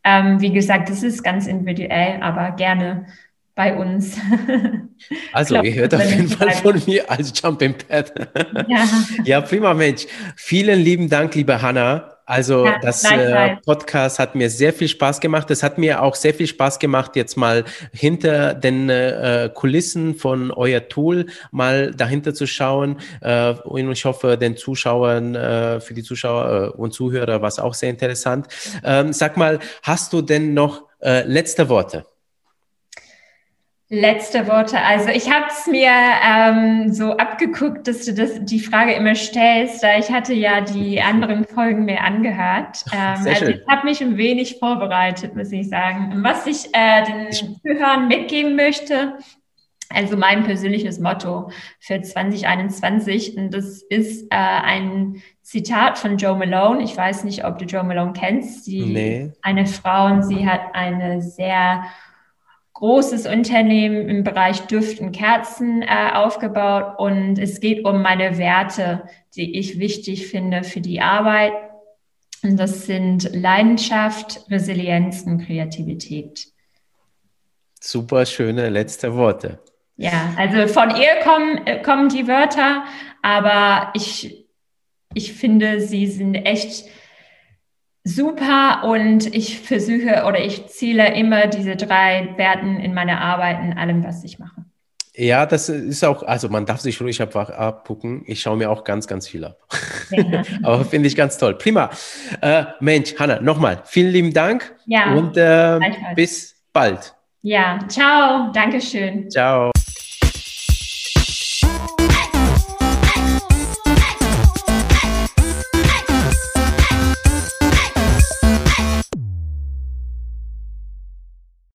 Ähm, wie gesagt, das ist ganz individuell, aber gerne bei uns. [LAUGHS] Also, glaub, ihr hört auf jeden Fall von mir als Jumping Pad. Ja. [LAUGHS] ja, prima Mensch. Vielen lieben Dank, liebe Hanna. Also ja, das äh, Podcast hat mir sehr viel Spaß gemacht. Es hat mir auch sehr viel Spaß gemacht, jetzt mal hinter den äh, Kulissen von euer Tool mal dahinter zu schauen. Äh, und ich hoffe, den Zuschauern, äh, für die Zuschauer äh, und Zuhörer war es auch sehr interessant. Ähm, sag mal, hast du denn noch äh, letzte Worte? Letzte Worte. Also ich habe es mir ähm, so abgeguckt, dass du das, die Frage immer stellst, da ich hatte ja die [LAUGHS] anderen Folgen mir angehört. Ähm, also ich habe mich ein wenig vorbereitet, muss ich sagen. Was ich äh, den Zuhörern mitgeben möchte, also mein persönliches Motto für 2021, und das ist äh, ein Zitat von Joe Malone. Ich weiß nicht, ob du Joe Malone kennst. Sie, nee. Eine Frau und sie hat eine sehr großes Unternehmen im Bereich Düften, Kerzen äh, aufgebaut und es geht um meine Werte, die ich wichtig finde für die Arbeit. Und das sind Leidenschaft, Resilienz und Kreativität. Super schöne letzte Worte. Ja, also von ihr kommen, äh, kommen die Wörter, aber ich, ich finde, sie sind echt super und ich versuche oder ich ziele immer diese drei Werten in meiner Arbeit, in allem, was ich mache. Ja, das ist auch, also man darf sich ruhig einfach abgucken. Ich schaue mir auch ganz, ganz viel ab. Ja. [LAUGHS] Aber finde ich ganz toll. Prima. Äh, Mensch, Hanna, nochmal vielen lieben Dank ja, und äh, bis bald. Ja, ciao. Dankeschön. Ciao.